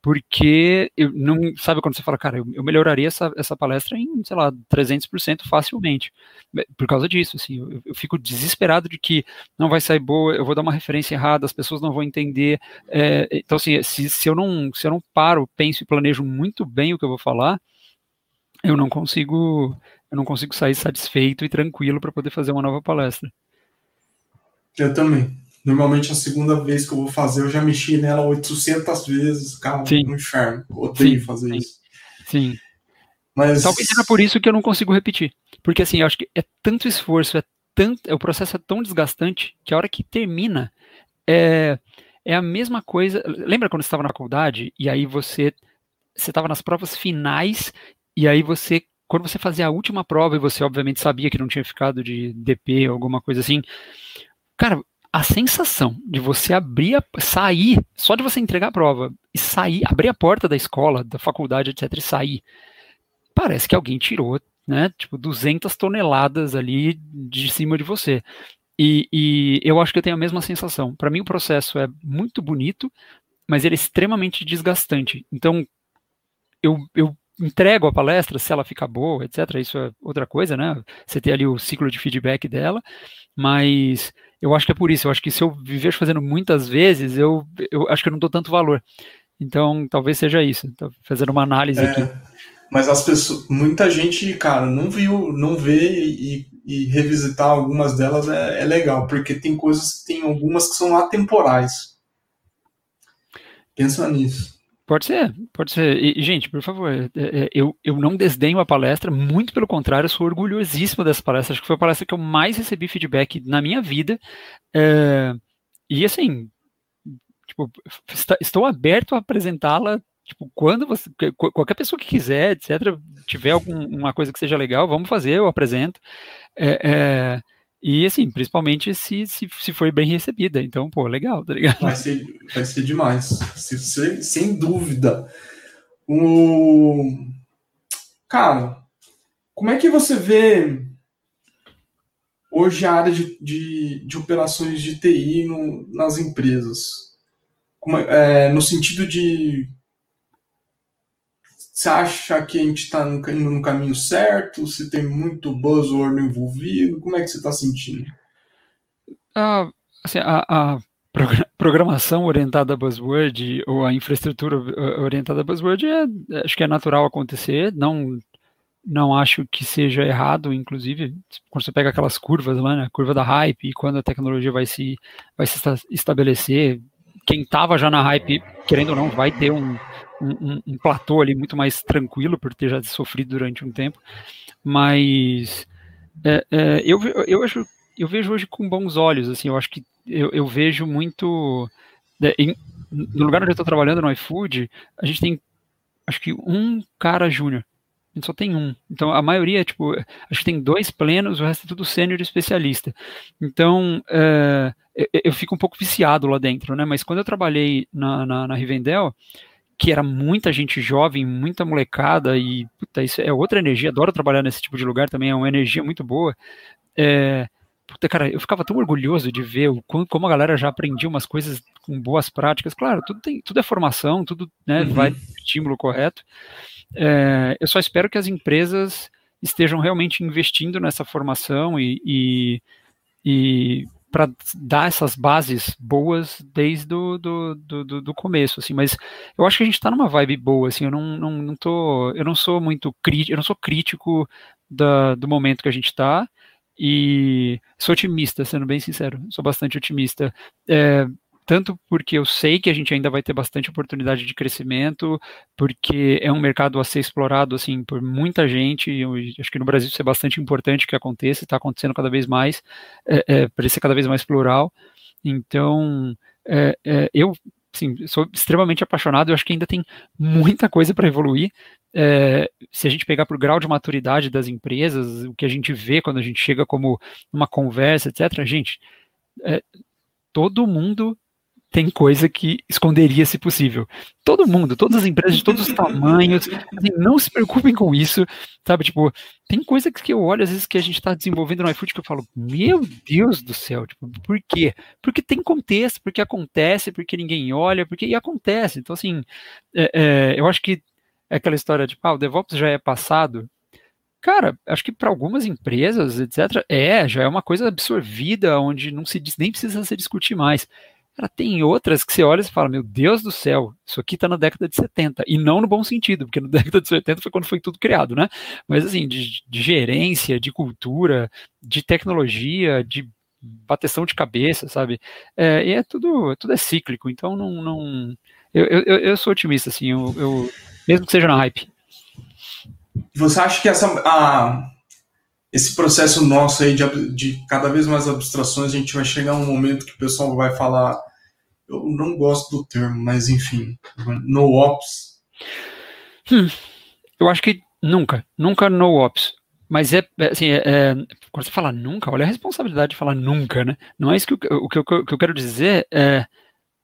porque eu não sabe quando você fala, cara, eu, melhoraria essa, essa palestra em, sei lá, 300% facilmente, por causa disso, assim, eu, eu, fico desesperado de que não vai sair boa, eu vou dar uma referência errada, as pessoas não vão entender, é, então assim, se, se eu não se eu não paro, penso e planejo muito bem o que eu vou falar, eu não consigo eu não consigo sair satisfeito e tranquilo para poder fazer uma nova palestra. Eu também. Normalmente a segunda vez que eu vou fazer, eu já mexi nela 800 vezes, cara, sim. no inferno. Odeio sim, fazer sim. isso. Sim. Mas... Talvez seja por isso que eu não consigo repetir. Porque assim, eu acho que é tanto esforço, é tanto, o processo é tão desgastante que a hora que termina é, é a mesma coisa. Lembra quando você estava na faculdade e aí você você estava nas provas finais e aí você quando você fazia a última prova e você obviamente sabia que não tinha ficado de DP ou alguma coisa assim, cara, a sensação de você abrir, a, sair, só de você entregar a prova e sair, abrir a porta da escola, da faculdade, etc, e sair, parece que alguém tirou, né, tipo 200 toneladas ali de cima de você. E, e eu acho que eu tenho a mesma sensação. Para mim o processo é muito bonito, mas ele é extremamente desgastante. Então, eu, eu entrego a palestra, se ela fica boa, etc. Isso é outra coisa, né? Você tem ali o ciclo de feedback dela, mas eu acho que é por isso. Eu acho que se eu viver fazendo muitas vezes, eu, eu acho que eu não dou tanto valor. Então, talvez seja isso. Tô fazendo uma análise é, aqui. Mas as pessoas, muita gente, cara, não viu, não vê e, e revisitar algumas delas é, é legal, porque tem coisas, tem algumas que são atemporais. Pensa nisso. Pode ser, pode ser. E, gente, por favor, é, é, eu, eu não desdenho a palestra, muito pelo contrário, sou orgulhosíssimo dessa palestra. Acho que foi a palestra que eu mais recebi feedback na minha vida. É, e assim, tipo, estou aberto a apresentá-la. Tipo, quando você, qualquer pessoa que quiser, etc., tiver alguma coisa que seja legal, vamos fazer, eu apresento. É, é, e assim, principalmente se, se, se for bem recebida. Então, pô, legal, tá ligado? Vai ser, vai ser demais. Se, se, sem dúvida. O... Cara, como é que você vê hoje a área de, de, de operações de TI no, nas empresas? Como, é, no sentido de você acha que a gente está indo no caminho certo? Se tem muito buzzword envolvido? Como é que você está sentindo? Ah, assim, a, a, programação orientada a buzzword ou a infraestrutura orientada a buzzword é, acho que é natural acontecer. Não, não acho que seja errado, inclusive, quando você pega aquelas curvas lá, né, curva da hype, e quando a tecnologia vai se, vai se estabelecer, quem estava já na hype, querendo ou não, vai ter um, um, um, platô ali muito mais tranquilo por ter já sofrido durante um tempo, mas é, é, eu, eu, acho, eu vejo hoje com bons olhos, assim, eu acho que eu, eu vejo muito é, em, no lugar onde eu estou trabalhando no iFood, a gente tem acho que um cara júnior a gente só tem um. Então, a maioria, tipo, acho que tem dois plenos, o resto é tudo sênior especialista. Então, é, eu fico um pouco viciado lá dentro, né? Mas quando eu trabalhei na, na, na Rivendell, que era muita gente jovem, muita molecada, e puta, isso é outra energia, adoro trabalhar nesse tipo de lugar também, é uma energia muito boa. É, puta, cara, eu ficava tão orgulhoso de ver o, como a galera já aprendia umas coisas com boas práticas. Claro, tudo, tem, tudo é formação, tudo né, uhum. vai estímulo correto. É, eu só espero que as empresas estejam realmente investindo nessa formação e, e, e para dar essas bases boas desde do, do, do, do, começo, assim, mas eu acho que a gente está numa vibe boa, assim, eu não, não, não tô, eu não sou muito crítico, eu não sou crítico da, do momento que a gente está, e sou otimista, sendo bem sincero, sou bastante otimista. É, tanto porque eu sei que a gente ainda vai ter bastante oportunidade de crescimento, porque é um mercado a ser explorado assim por muita gente, e eu acho que no Brasil isso é bastante importante que aconteça, está acontecendo cada vez mais, é, é, para ser cada vez mais plural. Então, é, é, eu sim, sou extremamente apaixonado, eu acho que ainda tem muita coisa para evoluir. É, se a gente pegar por grau de maturidade das empresas, o que a gente vê quando a gente chega como uma conversa, etc., gente, é, todo mundo tem coisa que esconderia se possível. Todo mundo, todas as empresas de todos os tamanhos, assim, não se preocupem com isso, sabe? Tipo, tem coisa que eu olho às vezes que a gente está desenvolvendo no iFood que eu falo, meu Deus do céu, tipo, por quê? Porque tem contexto, porque acontece, porque ninguém olha, porque e acontece. Então, assim, é, é, eu acho que é aquela história de, ah, o DevOps já é passado. Cara, acho que para algumas empresas, etc., é, já é uma coisa absorvida, onde não se nem precisa se discutir mais. Cara, tem outras que você olha e fala, meu Deus do céu, isso aqui está na década de 70. E não no bom sentido, porque na década de 70 foi quando foi tudo criado, né? Mas assim, de, de gerência, de cultura, de tecnologia, de bateção de cabeça, sabe? É, e é tudo, tudo é cíclico, então não. não eu, eu, eu sou otimista, assim, eu, eu, mesmo que seja na hype. Você acha que essa, esse processo nosso aí de, de cada vez mais abstrações, a gente vai chegar um momento que o pessoal vai falar eu não gosto do termo, mas enfim, no ops. Hum, eu acho que nunca, nunca no ops. Mas é, é assim, é, é, quando você fala nunca, olha a responsabilidade de falar nunca, né? Não é isso que, eu, o que, eu, que eu quero dizer é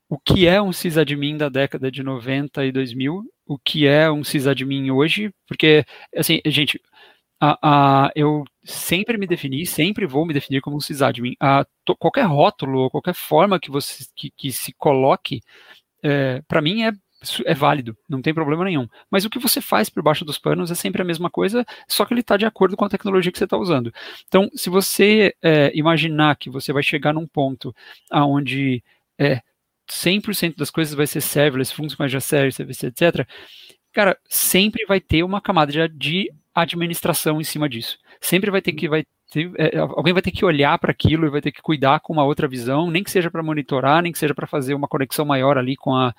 o que é um sysadmin da década de 90 e 2000, o que é um sysadmin hoje, porque, assim, gente, eu sempre me defini, sempre vou me definir como um sysadmin. A, to, qualquer rótulo, qualquer forma que você que, que se coloque é, para mim é é válido, não tem problema nenhum. Mas o que você faz por baixo dos panos é sempre a mesma coisa, só que ele está de acordo com a tecnologia que você está usando. Então, se você é, imaginar que você vai chegar num ponto aonde é, 100% das coisas vai ser serverless, Function Manager Service, etc., cara, sempre vai ter uma camada de, de administração em cima disso. Sempre vai ter que vai ter, é, alguém vai ter que olhar para aquilo e vai ter que cuidar com uma outra visão, nem que seja para monitorar, nem que seja para fazer uma conexão maior ali com a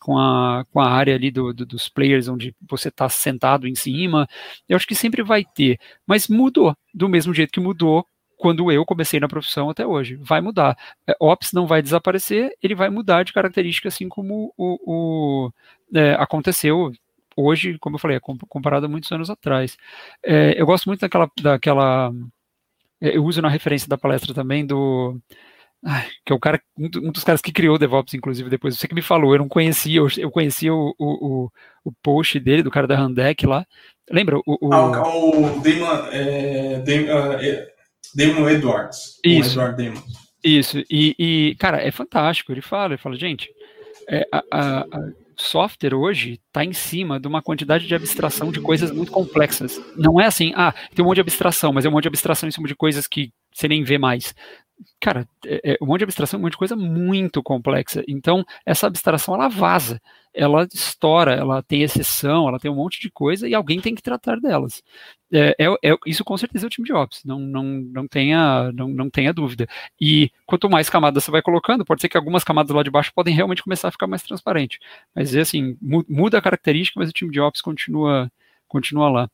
com a, com a área ali do, do, dos players onde você está sentado em cima. Eu acho que sempre vai ter, mas mudou do mesmo jeito que mudou quando eu comecei na profissão até hoje. Vai mudar. É, Ops não vai desaparecer, ele vai mudar de característica, assim como o, o é, aconteceu hoje, como eu falei, comparado a muitos anos atrás. É, eu gosto muito daquela, daquela. É, eu uso na referência da palestra também do. Ai, que é o cara, um dos caras que criou o DevOps, inclusive, depois. Você que me falou, eu não conhecia, eu, conhecia o, o, o, post dele, do cara da Handek lá. Lembra? O, o... Ah, o Damon, é, Damon, é, Damon Edwards. Isso. Edward Damon. Isso, e, e, cara, é fantástico. Ele fala, ele fala, gente, é, a, a, a software hoje está em cima de uma quantidade de abstração de coisas muito complexas. Não é assim, ah, tem um monte de abstração, mas é um monte de abstração em cima de coisas que você nem vê mais cara, é, é, um monte de abstração, um monte de coisa muito complexa. Então, essa abstração, ela vaza, ela estoura, ela tem exceção, ela tem um monte de coisa e alguém tem que tratar delas. É, é, é isso com certeza é o time de Ops, não, não, não, tenha, não, não tenha dúvida. E quanto mais camadas você vai colocando, pode ser que algumas camadas lá de baixo podem realmente começar a ficar mais transparente. Mas, assim, muda a característica, mas o time de Ops continua continua lá.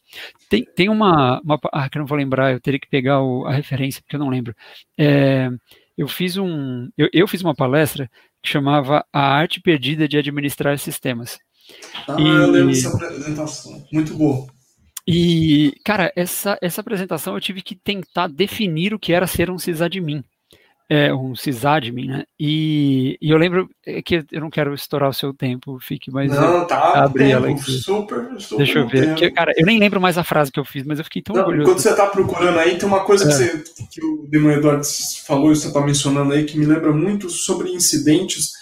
Tem, tem uma, uma, Ah, que eu não vou lembrar, eu teria que pegar o, a referência, porque eu não lembro. É, eu fiz um. Eu, eu, fiz uma palestra que chamava A Arte Perdida de Administrar Sistemas. Ah, e, eu lembro dessa apresentação. Muito boa. E, cara, essa, essa apresentação eu tive que tentar definir o que era ser um sysadmin é, um sysadmin, né? E, e, eu lembro é que eu não quero estourar o seu tempo, fique, mas não, tá, abri ela aqui. Super, super Deixa eu ver. Que, cara, eu nem lembro mais a frase que eu fiz, mas eu fiquei tão não, orgulhoso. Quando você tá procurando aí, tem uma coisa é. que, você, que o Demon Edwards falou e você tá mencionando aí que me lembra muito sobre incidentes.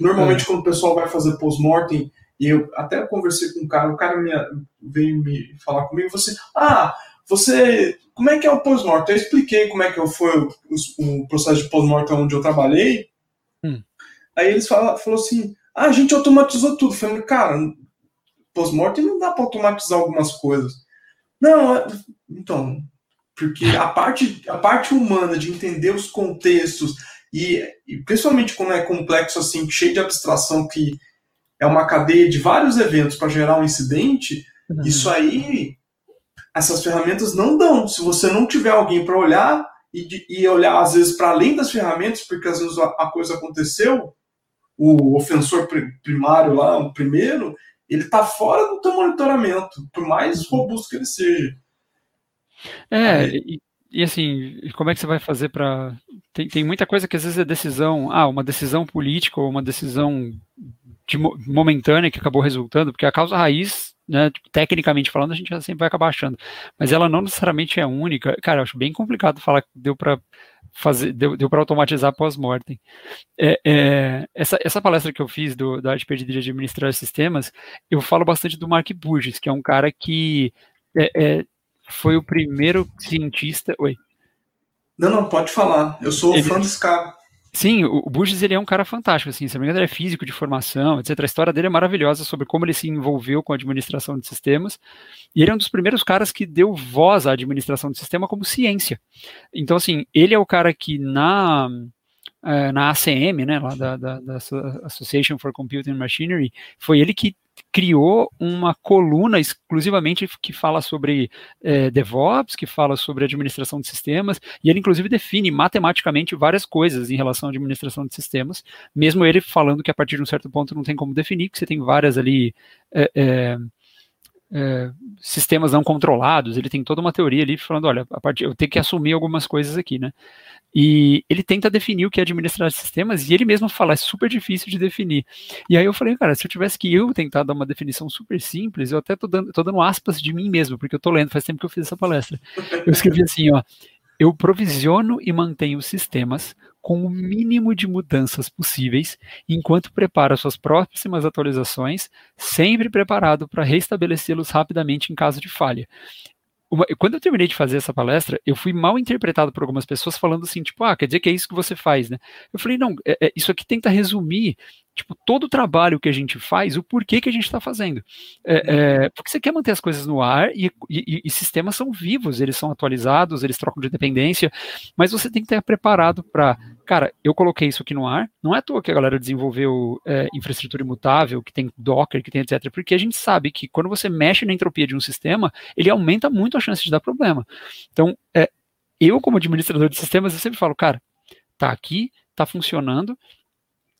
Normalmente é. quando o pessoal vai fazer post-mortem, e eu até conversei com um cara, o cara me, veio me falar comigo, você, ah, você, como é que é o pós-mortem? Eu expliquei como é que foi o, o processo de pós-mortem onde eu trabalhei. Hum. Aí eles falaram falou assim: ah, a gente automatizou tudo. Eu falei, cara, pós-mortem não dá para automatizar algumas coisas. Não, é, então, porque a parte, a parte humana de entender os contextos e, e principalmente quando é complexo assim, cheio de abstração que é uma cadeia de vários eventos para gerar um incidente, uhum. isso aí essas ferramentas não dão. Se você não tiver alguém para olhar e, e, olhar às vezes para além das ferramentas, porque às vezes a, a, coisa aconteceu, o ofensor primário lá, o primeiro, ele está fora do teu monitoramento, por mais uhum. robusto que ele seja. É, e, e, assim, como é que você vai fazer para. Tem, tem muita coisa que às vezes é decisão, ah, uma decisão política ou uma decisão de, momentânea que acabou resultando, porque a causa raiz né, tipo, tecnicamente falando, a gente sempre vai acabar achando. Mas ela não necessariamente é única. Cara, eu acho bem complicado falar que deu para fazer, deu, deu para automatizar pós-mortem. É, é, essa, essa palestra que eu fiz do, da arte perdida de administrar sistemas, eu falo bastante do Mark Burgess, que é um cara que é, é foi o primeiro cientista. Oi. Não, não, pode falar. Eu sou Ele... fã desse cara. Sim, o Burgess ele é um cara fantástico, assim, se não me engano ele é físico de formação, etc. A história dele é maravilhosa sobre como ele se envolveu com a administração de sistemas, e ele é um dos primeiros caras que deu voz à administração de sistema como ciência. Então, assim, ele é o cara que na eh, na ACM, né, lá da, da, da Association for Computing Machinery, foi ele que criou uma coluna exclusivamente que fala sobre é, DevOps, que fala sobre administração de sistemas, e ele inclusive define matematicamente várias coisas em relação à administração de sistemas, mesmo ele falando que a partir de um certo ponto não tem como definir, que você tem várias ali é, é, é, sistemas não controlados, ele tem toda uma teoria ali falando, olha, a partir, eu tenho que assumir algumas coisas aqui, né? E ele tenta definir o que é administrar sistemas e ele mesmo fala, é super difícil de definir. E aí eu falei, cara, se eu tivesse que eu tentar dar uma definição super simples, eu até tô dando, tô dando aspas de mim mesmo, porque eu tô lendo, faz tempo que eu fiz essa palestra. Eu escrevi assim, ó, eu provisiono e mantenho sistemas com o mínimo de mudanças possíveis, enquanto prepara suas próximas atualizações, sempre preparado para restabelecê-los rapidamente em caso de falha uma, quando eu terminei de fazer essa palestra, eu fui mal interpretado por algumas pessoas falando assim, tipo, ah, quer dizer que é isso que você faz, né? Eu falei, não, é, é, isso aqui tenta resumir tipo, todo o trabalho que a gente faz, o porquê que a gente está fazendo. É, é, porque você quer manter as coisas no ar e, e, e, sistemas são vivos, eles são atualizados, eles trocam de dependência, mas você tem que estar preparado para, cara, eu coloquei isso aqui no ar, não é à toa que a galera desenvolveu é, infraestrutura imutável, que tem Docker, que tem etc, porque a gente sabe que quando você mexe na entropia de um sistema, ele aumenta muito a chance de dar problema. Então, é, eu como administrador de sistemas, eu sempre falo, cara, tá aqui, tá funcionando,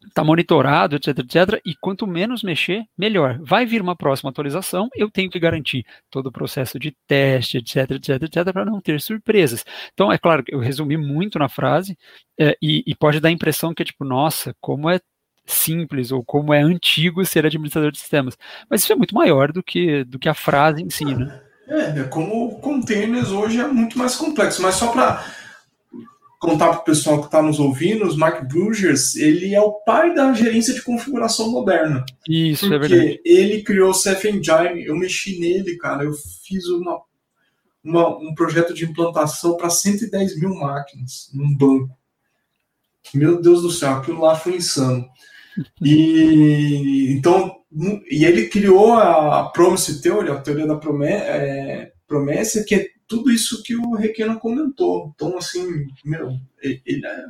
está monitorado, etc, etc, e quanto menos mexer, melhor. Vai vir uma próxima atualização, eu tenho que garantir todo o processo de teste, etc, etc, etc, para não ter surpresas. Então, é claro que eu resumi muito na frase, é, e, e pode dar a impressão que é tipo, nossa, como é simples ou como é antigo ser administrador de sistemas. Mas isso é muito maior do que, do que a frase em si, né? É, é como containers hoje é muito mais complexo, mas só para contar para o pessoal que está nos ouvindo, o Mark Brugers, ele é o pai da gerência de configuração moderna. Isso, é verdade. Porque ele criou o Ceph Engine, eu mexi nele, cara, eu fiz uma, uma um projeto de implantação para 110 mil máquinas num banco. Meu Deus do céu, aquilo lá foi insano. E então, e ele criou a Promise Theory, a teoria da promessa, é, promessa que é tudo isso que o Requena comentou. Então, assim, meu, ele é.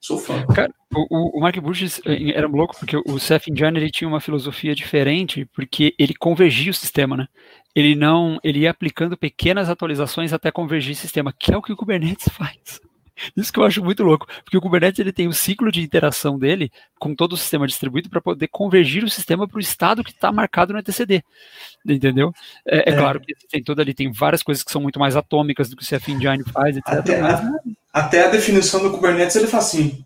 Sou fã. Cara, o, o Mark Burgess eh, era louco porque o Seth Engine ele tinha uma filosofia diferente porque ele convergia o sistema, né? Ele não, ele ia aplicando pequenas atualizações até convergir o sistema, que é o que o Kubernetes faz. Isso que eu acho muito louco, porque o Kubernetes ele tem o ciclo de interação dele com todo o sistema distribuído para poder convergir o sistema para o estado que está marcado no etcd, entendeu? É, é, é, claro que tem toda ali tem várias coisas que são muito mais atômicas do que o CF Engine faz, etc. Até, mas, a, até a definição do Kubernetes ele faz assim,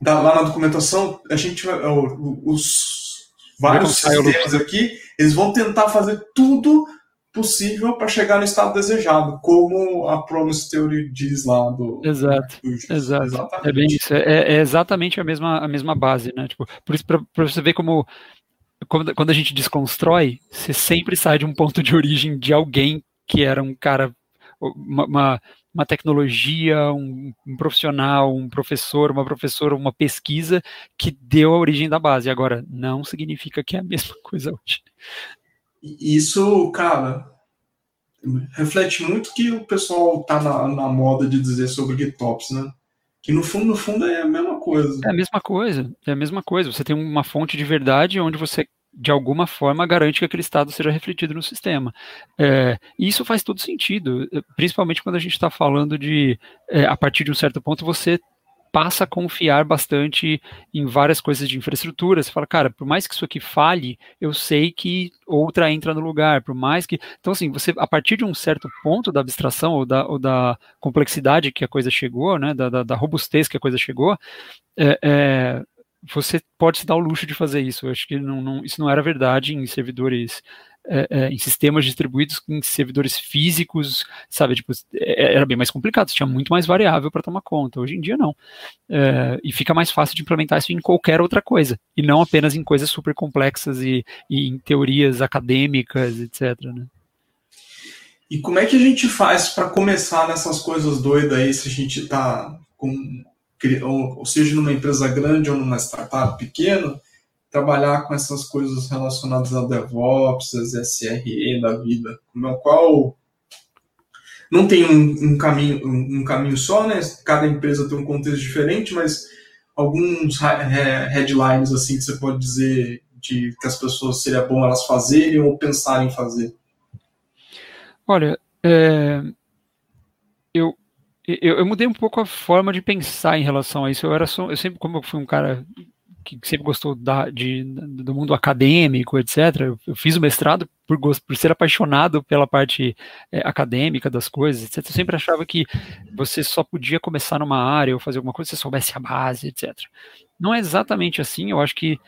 lá na documentação a gente vai, os vários sistemas aqui eles vão tentar fazer tudo possível para chegar no estado desejado, como a Promise Theory diz lá do. Exato. Do exato. Exatamente. É bem isso. É, é, exatamente a mesma, a mesma base, né? Tipo, por isso, para você ver como quando a gente desconstrói, você sempre sai de um ponto de origem de alguém que era um cara, uma, uma, uma tecnologia, um, um, profissional, um professor, uma professora, uma pesquisa que deu a origem da base. Agora, não significa que é a mesma coisa hoje. Isso, cara, reflete muito que o pessoal tá na, na moda de dizer sobre GitOps, né? Que no fundo, no fundo é a mesma coisa. É a mesma coisa, é a mesma coisa. Você tem uma fonte de verdade onde você de alguma forma garante que aquele estado seja refletido no sistema. É, isso faz todo sentido, principalmente quando a gente está falando de, é, a partir de um certo ponto, você passa a confiar bastante em várias coisas de infraestrutura. Você fala, cara, por mais que isso aqui falhe, eu sei que outra entra no lugar, por mais que. Então, assim, você, a partir de um certo ponto da abstração ou da, ou da complexidade que a coisa chegou, né, da, da, da robustez que a coisa chegou, é, é, você pode se dar o luxo de fazer isso. Eu acho que não, não, isso não era verdade em servidores é, é, em sistemas distribuídos em servidores físicos, sabe? Tipo, é, era bem mais complicado, tinha muito mais variável para tomar conta. Hoje em dia, não. É, e fica mais fácil de implementar isso em qualquer outra coisa, e não apenas em coisas super complexas e, e em teorias acadêmicas, etc. Né? E como é que a gente faz para começar nessas coisas doidas aí, se a gente está com. Ou seja, numa empresa grande ou numa startup pequena, trabalhar com essas coisas relacionadas a DevOps, as SRE da vida, no qual não tem um, um caminho um, um, caminho só, né? Cada empresa tem um contexto diferente, mas alguns headlines assim que você pode dizer de que as pessoas seria bom elas fazerem ou pensarem em fazer. Olha, é, eu, eu, eu mudei um pouco a forma de pensar em relação a isso. Eu era só, eu sempre como eu fui um cara que sempre gostou da, de, do mundo acadêmico, etc. Eu, fiz o mestrado por, por ser apaixonado pela parte é, acadêmica das coisas, etc. Eu sempre achava que você só podia começar numa área ou fazer alguma coisa se você soubesse a base, etc. Não é exatamente assim. Eu acho que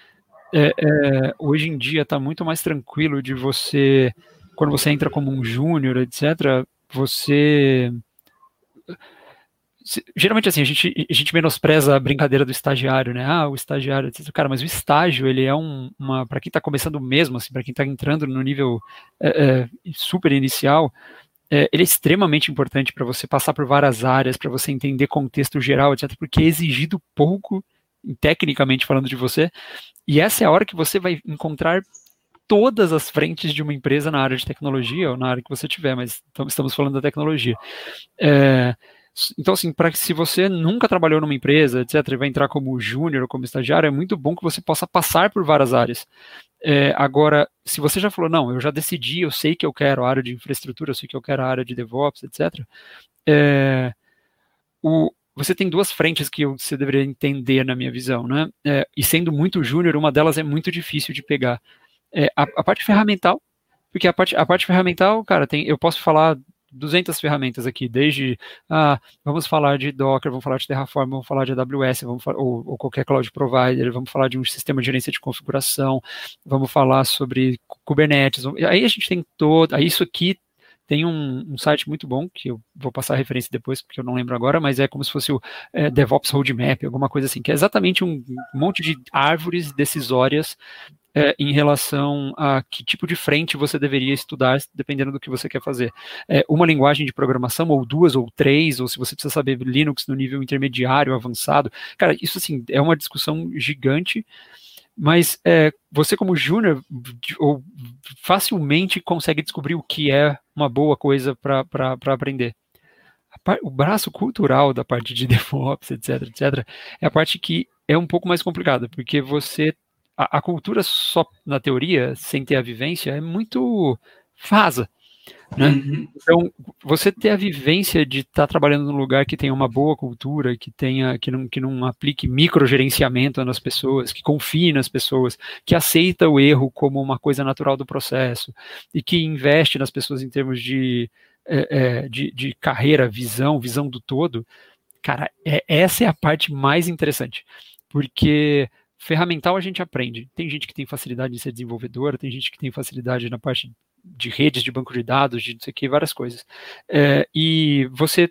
é, é, hoje em dia está muito mais tranquilo de você, quando você entra como um júnior, etc., você geralmente assim, a gente, a gente menospreza a brincadeira do estagiário, né? Ah, o estagiário, cara, mas o estágio, ele é um, uma, para quem está começando mesmo, assim, para quem está entrando no nível é, é, super inicial, é, ele é extremamente importante para você passar por várias áreas, para você entender contexto geral, etc., porque é exigido pouco, tecnicamente falando de você, e essa é a hora que você vai encontrar todas as frentes de uma empresa na área de tecnologia ou na área que você tiver, mas estamos falando da tecnologia. É, então, assim, para se você nunca trabalhou numa empresa, etc., e vai entrar como júnior ou como estagiário, é muito bom que você possa passar por várias áreas. É, agora, se você já falou, não, eu já decidi, eu sei que eu quero a área de infraestrutura, eu sei que eu quero a área de DevOps, etc., é, o, você tem duas frentes que você deveria entender na minha visão, né? É, e sendo muito júnior, uma delas é muito difícil de pegar. É, a, a, parte ferramental, porque a parte, a parte ferramental, cara, tem, eu posso falar 200 ferramentas aqui, desde ah, vamos falar de Docker, vamos falar de Terraform, vamos falar de AWS, vamos ou, ou, qualquer cloud provider, vamos falar de um sistema de gerência de configuração, vamos falar sobre Kubernetes. Aí a gente tem todo, isso aqui tem um, um, site muito bom, que eu vou passar a referência depois, porque eu não lembro agora, mas é como se fosse o é, DevOps Roadmap, alguma coisa assim, que é exatamente um monte de árvores decisórias é, em relação a que tipo de frente você deveria estudar, dependendo do que você quer fazer. É, uma linguagem de programação, ou duas, ou três, ou se você precisa saber Linux no nível intermediário, avançado. Cara, isso assim é uma discussão gigante, mas é, você como júnior facilmente consegue descobrir o que é uma boa coisa para aprender. O braço cultural da parte de DevOps, etc, etc, é a parte que é um pouco mais complicada, porque você a, a, cultura só na teoria, sem ter a vivência, é muito fasa. Né? Uhum. Então, você ter a vivência de estar tá trabalhando num lugar que tenha uma boa cultura, que tenha que não, que não aplique microgerenciamento nas pessoas, que confie nas pessoas, que aceita o erro como uma coisa natural do processo e que investe nas pessoas em termos de, é, é, de, de carreira, visão, visão do todo, cara, é, essa é a parte mais interessante. Porque Ferramental a gente aprende. Tem gente que tem facilidade em ser desenvolvedora, tem gente que tem facilidade na parte de redes de banco de dados, de não sei o que, várias coisas. É, e você,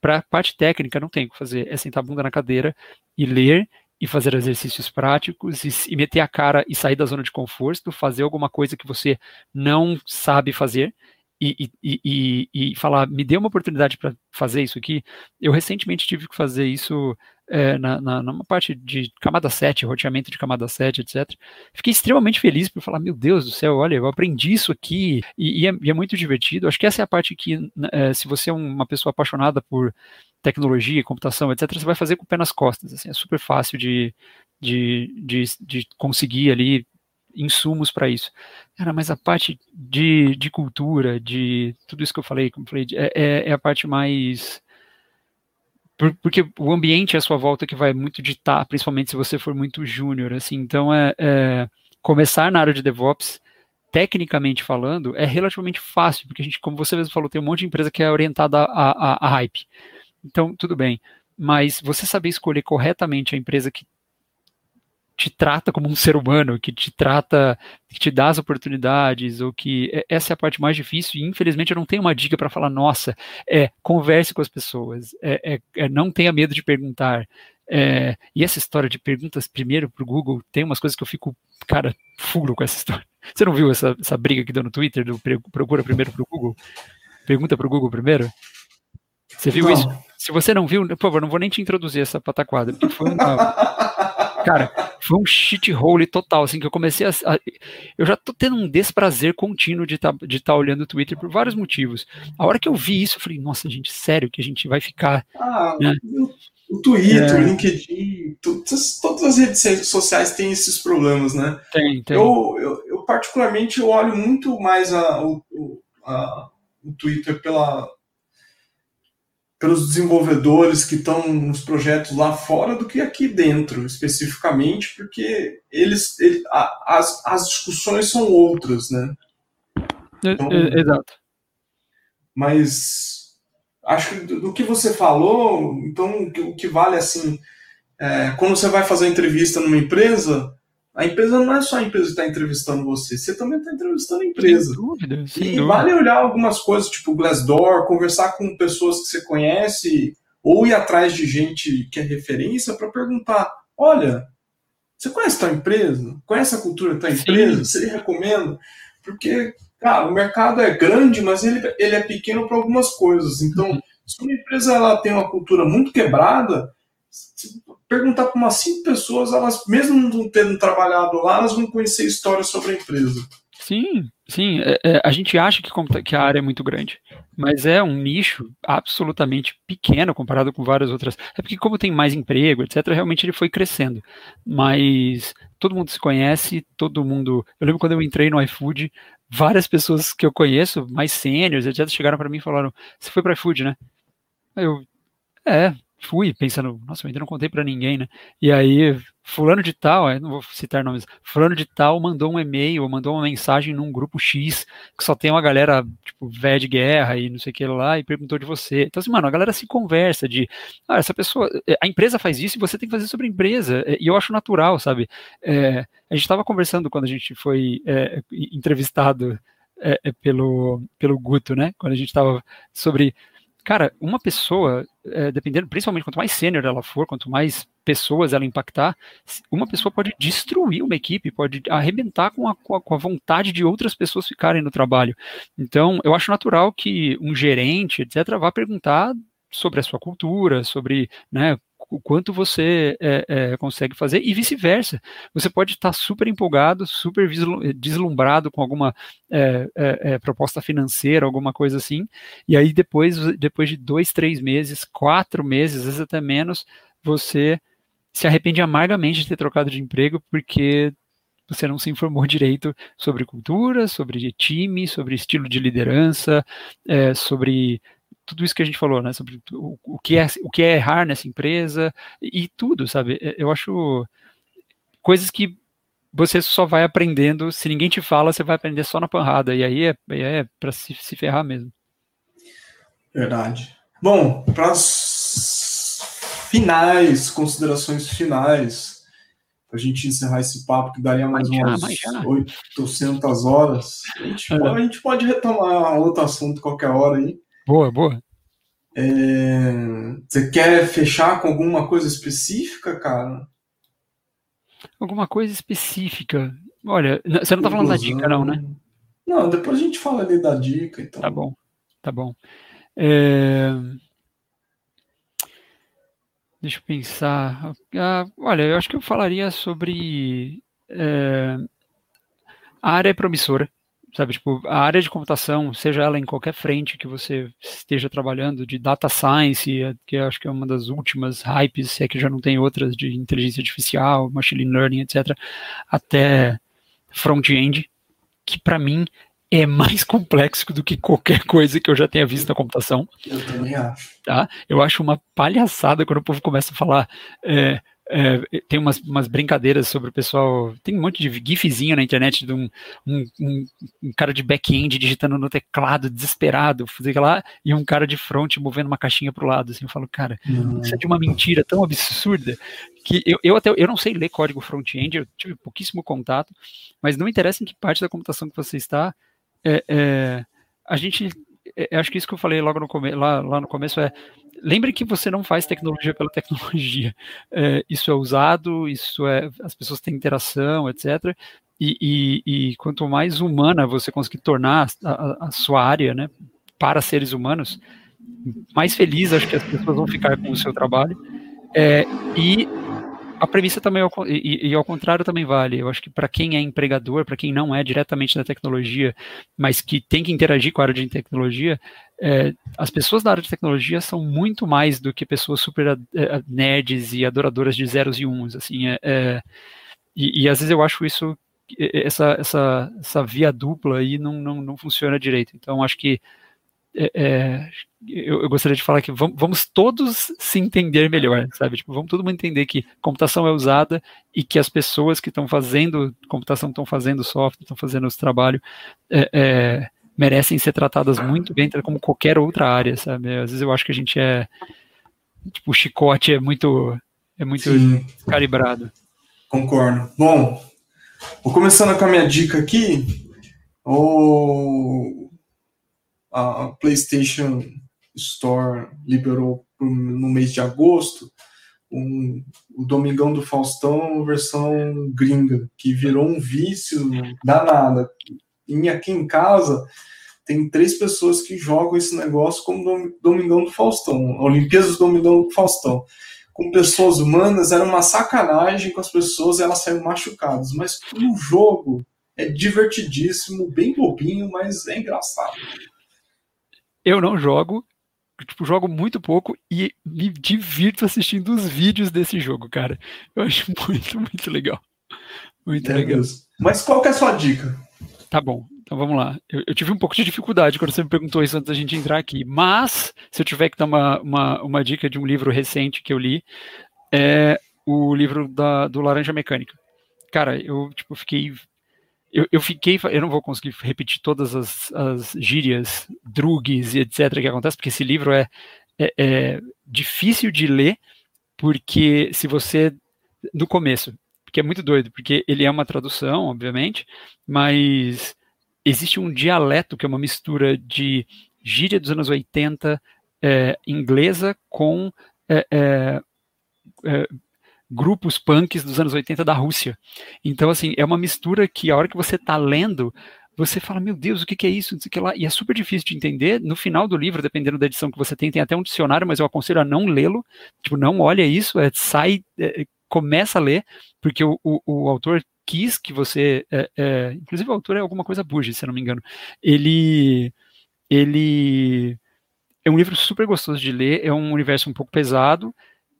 para a parte técnica, não tem o que fazer. É sentar a bunda na cadeira e ler e fazer exercícios práticos e, e meter a cara e sair da zona de conforto, fazer alguma coisa que você não sabe fazer e, e, e, e, falar, me dê uma oportunidade para fazer isso aqui. Eu recentemente tive que fazer isso é, na, na, numa parte de camada 7, roteamento de camada 7, etc. Fiquei extremamente feliz por falar, meu Deus do céu, olha, eu aprendi isso aqui e, é, e é, muito divertido. Acho que essa é a parte que, é, se você é uma pessoa apaixonada por tecnologia, computação, etc., você vai fazer com o pé nas costas. Assim, é super fácil de, de, de, de conseguir ali insumos para isso. Cara, mas a parte de, de cultura, de tudo isso que eu falei, como eu falei é, é, é a parte mais porque o ambiente à sua volta que vai muito ditar, principalmente se você for muito júnior, assim, então é, é, começar na área de DevOps, tecnicamente falando, é relativamente fácil, porque a gente, como você mesmo falou, tem um monte de empresa que é orientada a, a, a hype, então tudo bem, mas você saber escolher corretamente a empresa que te trata como um ser humano, que te trata, que te dá as oportunidades, ou que essa é a parte mais difícil, e infelizmente eu não tenho uma dica para falar, nossa, é, converse com as pessoas, é, é, é não tenha medo de perguntar. É, e essa história de perguntas primeiro para o Google, tem umas coisas que eu fico, cara, furo com essa história. Você não viu essa, essa briga que deu no Twitter do procura primeiro para o Google? Pergunta para o Google primeiro? Você viu não. isso? Se você não viu, por favor, não vou nem te introduzir essa pataquada, porque foi uma. Cara, foi um shithole total, assim, que eu comecei a, a, Eu já tô tendo um desprazer contínuo de tá, de estar tá olhando o Twitter por vários motivos. A hora que eu vi isso, eu falei, nossa, gente, sério que a gente vai ficar. Ah, né? o Twitter, é. o LinkedIn, todas, todas as redes sociais têm esses problemas, né? Tem, tem. Eu, eu, eu particularmente, eu olho muito mais a, o, a, o Twitter pela pelos desenvolvedores que estão nos projetos lá fora do que aqui dentro, especificamente, porque eles, ele, a, as, as discussões são outras, né? É, então, é, exato. Mas acho que do, que você falou, então o que, o que vale assim, é, quando você vai fazer entrevista numa empresa, a empresa não é só a empresa que está entrevistando você, você também está entrevistando a empresa. Sem dúvida, sem e dúvida. vale olhar algumas coisas, tipo Glassdoor, conversar com pessoas que você conhece, ou ir atrás de gente que é referência para perguntar: olha, você conhece tua empresa? Conhece a cultura da tua empresa? Você recomenda? Porque, cara, o mercado é grande, mas ele, ele é pequeno para algumas coisas. Então, uhum. se uma empresa ela tem uma cultura muito quebrada, perguntar para umas cinco pessoas, elas, mesmo não tendo trabalhado lá, elas vão conhecer histórias sobre a empresa. Sim, sim. É, é, a gente acha que, que, a área é muito grande, mas é um nicho absolutamente pequeno comparado com várias outras. É porque, como tem mais emprego, etc., realmente ele foi crescendo. Mas todo mundo se conhece, todo mundo. Eu lembro quando eu entrei no iFood, várias pessoas que eu conheço, mais sêniores, etc., chegaram para mim e falaram: Você foi para iFood, né? Eu, é, fui pensando, nossa, eu ainda não contei para ninguém, né? E aí, fulano de tal, não vou citar nomes, fulano de tal mandou um e-mail, mandou uma mensagem num grupo X, que só tem uma galera, tipo, velha de guerra e não sei o que lá, e perguntou de você. Então, assim, mano, a galera se conversa de, ah, essa pessoa, eh, a empresa faz isso e você tem que fazer sobre a empresa. Eh, e eu acho natural, sabe? É, a gente estava conversando quando a gente foi é, entrevistado é, pelo, pelo Guto, né? Quando a gente estava sobre cara, uma pessoa, é, dependendo, principalmente quanto mais sênior ela for, quanto mais pessoas ela impactar, uma pessoa pode destruir uma equipe, pode arrebentar com a, com a, vontade de outras pessoas ficarem no trabalho. Então, eu acho natural que um gerente, etc., vá perguntar sobre a sua cultura, sobre né, o quanto você é, é, consegue fazer e vice-versa. Você pode estar super empolgado, super deslumbrado com alguma é, é, é, proposta financeira, alguma coisa assim, e aí depois, depois de dois, três meses, quatro meses, às vezes até menos, você se arrepende amargamente de ter trocado de emprego porque você não se informou direito sobre cultura, sobre time, sobre estilo de liderança, é, sobre tudo isso que a gente falou, né, sobre o, o, que é o que é errar nessa empresa e, e tudo, sabe? Eu acho coisas que você só vai aprendendo, se ninguém te fala, você vai aprender só na panrada, e aí é, é para se, se ferrar mesmo. Verdade. Bom, para as finais, considerações finais, para a gente encerrar esse papo, que daria mais já, umas 800 horas, a gente, é. pode, a gente pode retomar outro assunto qualquer hora aí. Boa, boa. É... Você quer fechar com alguma coisa específica, cara? Alguma coisa específica. Olha, você não tá falando da dica, não, né? Não, depois a gente fala ali da dica. Então. Tá bom, tá bom. É... Deixa eu pensar. Ah, olha, eu acho que eu falaria sobre. É... A área é promissora sabe, tipo, a área de computação, seja ela em qualquer frente que você esteja trabalhando, de data science, que eu acho que é uma das últimas hypes, se é que já não tem outras de inteligência artificial, machine learning, etc., até front-end, que para mim é mais complexo do que qualquer coisa que eu já tenha visto na computação. Eu também acho. Tá? Eu acho uma palhaçada quando o povo começa a falar é, é, tem umas, umas, brincadeiras sobre o pessoal. Tem um monte de gifzinho na internet de um, um, um, um cara de back-end digitando no teclado, desesperado, fazer lá, e um cara de front movendo uma caixinha para o lado. Assim, eu falo, cara, isso é de uma mentira tão absurda que eu, eu até eu não sei ler código front-end, eu tive pouquíssimo contato, mas não interessa em que parte da computação que você está, é, é, a gente. É, acho que isso que eu falei logo no lá, lá no começo é lembre que você não faz tecnologia pela tecnologia. É, isso é usado, isso é as pessoas têm interação, etc. E, e, e quanto mais humana você conseguir tornar a, a, sua área, né, para seres humanos, mais feliz acho que as pessoas vão ficar com o seu trabalho. É, e a premissa também, e, e, ao contrário, também vale. Eu acho que para quem é empregador, para quem não é diretamente da tecnologia, mas que tem que interagir com a área de tecnologia, é, as pessoas da área de tecnologia são muito mais do que pessoas super é, nerds e adoradoras de zeros e uns. Assim, é, é e, e, às vezes eu acho isso, essa, essa, essa via dupla aí não, não, não funciona direito. Então, acho que é, é, eu, eu, gostaria de falar que vamos, vamos, todos se entender melhor, sabe? Tipo, vamos todo mundo entender que computação é usada e que as pessoas que estão fazendo computação, estão fazendo software, estão fazendo esse trabalho, é, é, merecem ser tratadas muito bem, como qualquer outra área, sabe? Às vezes eu acho que a gente é, tipo, o chicote é muito, é muito calibrado. Concordo. Bom, vou começando com a minha dica aqui. O a PlayStation Store liberou no mês de agosto, um, o Domingão do Faustão versão gringa, que virou um vício danada. E aqui em casa tem três pessoas que jogam esse negócio como Domingão do Faustão, Olimpíadas do Domingão do Faustão. Com pessoas humanas era uma sacanagem com as pessoas, elas saíram machucadas, mas o jogo é divertidíssimo, bem bobinho, mas é engraçado. Eu não jogo, tipo, jogo muito pouco e me divirto assistindo os vídeos desse jogo, cara. Eu acho muito, muito legal. Muito é legal. Deus. Mas qual que é a sua dica? Tá bom, então vamos lá. Eu, eu, tive um pouco de dificuldade quando você me perguntou isso antes da gente entrar aqui, mas se eu tiver que dar uma, uma, uma dica de um livro recente que eu li, é o livro da, do Laranja Mecânica. Cara, eu tipo, fiquei eu, eu, fiquei, eu não vou conseguir repetir todas as, as gírias, drugs e etc. que acontece, porque esse livro é, é, é, difícil de ler, porque se você, no começo, porque é muito doido, porque ele é uma tradução, obviamente, mas existe um dialeto que é uma mistura de gíria dos anos 80 é, inglesa com é, é, é grupos punks dos anos 80 da Rússia. Então, assim, é uma mistura que a hora que você está lendo, você fala, meu Deus, o que, que é isso? Que. E é super difícil de entender. No final do livro, dependendo da edição que você tem, tem até um dicionário, mas eu aconselho a não lê-lo. Tipo, não olha isso, é, sai, é, começa a ler, porque o, o, o autor quis que você. É, é, inclusive, o autor é alguma coisa Buge, se eu não me engano. Ele. Ele. É um livro super gostoso de ler, é um universo um pouco pesado,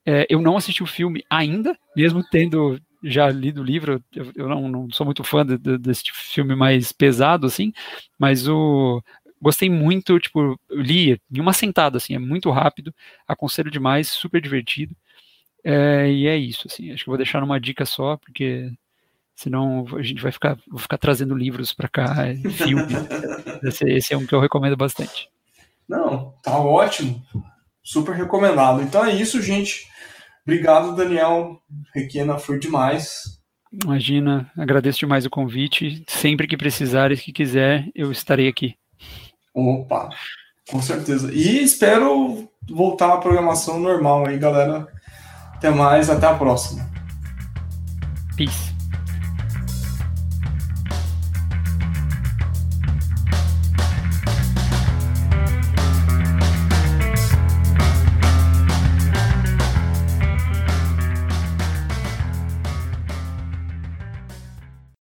é, eu não assisti o filme ainda, mesmo tendo já lido o livro, eu, eu não, não, sou muito fã de, de, desse filme mais pesado, assim, mas o gostei muito, tipo, li em uma sentada, assim, é muito rápido, aconselho demais, super divertido, é, e é isso, assim, acho que vou deixar uma dica só, porque senão a gente vai ficar, vou ficar trazendo livros para cá, filme, esse, esse é um que eu recomendo bastante. Não, tá ótimo, super recomendado. Então é isso, gente. Obrigado, Daniel. Requena foi demais. Imagina, agradeço demais o convite. Sempre que precisar e que quiser, eu estarei aqui. Opa, com certeza. E espero voltar à programação normal aí, galera. Até mais, até a próxima. Peace.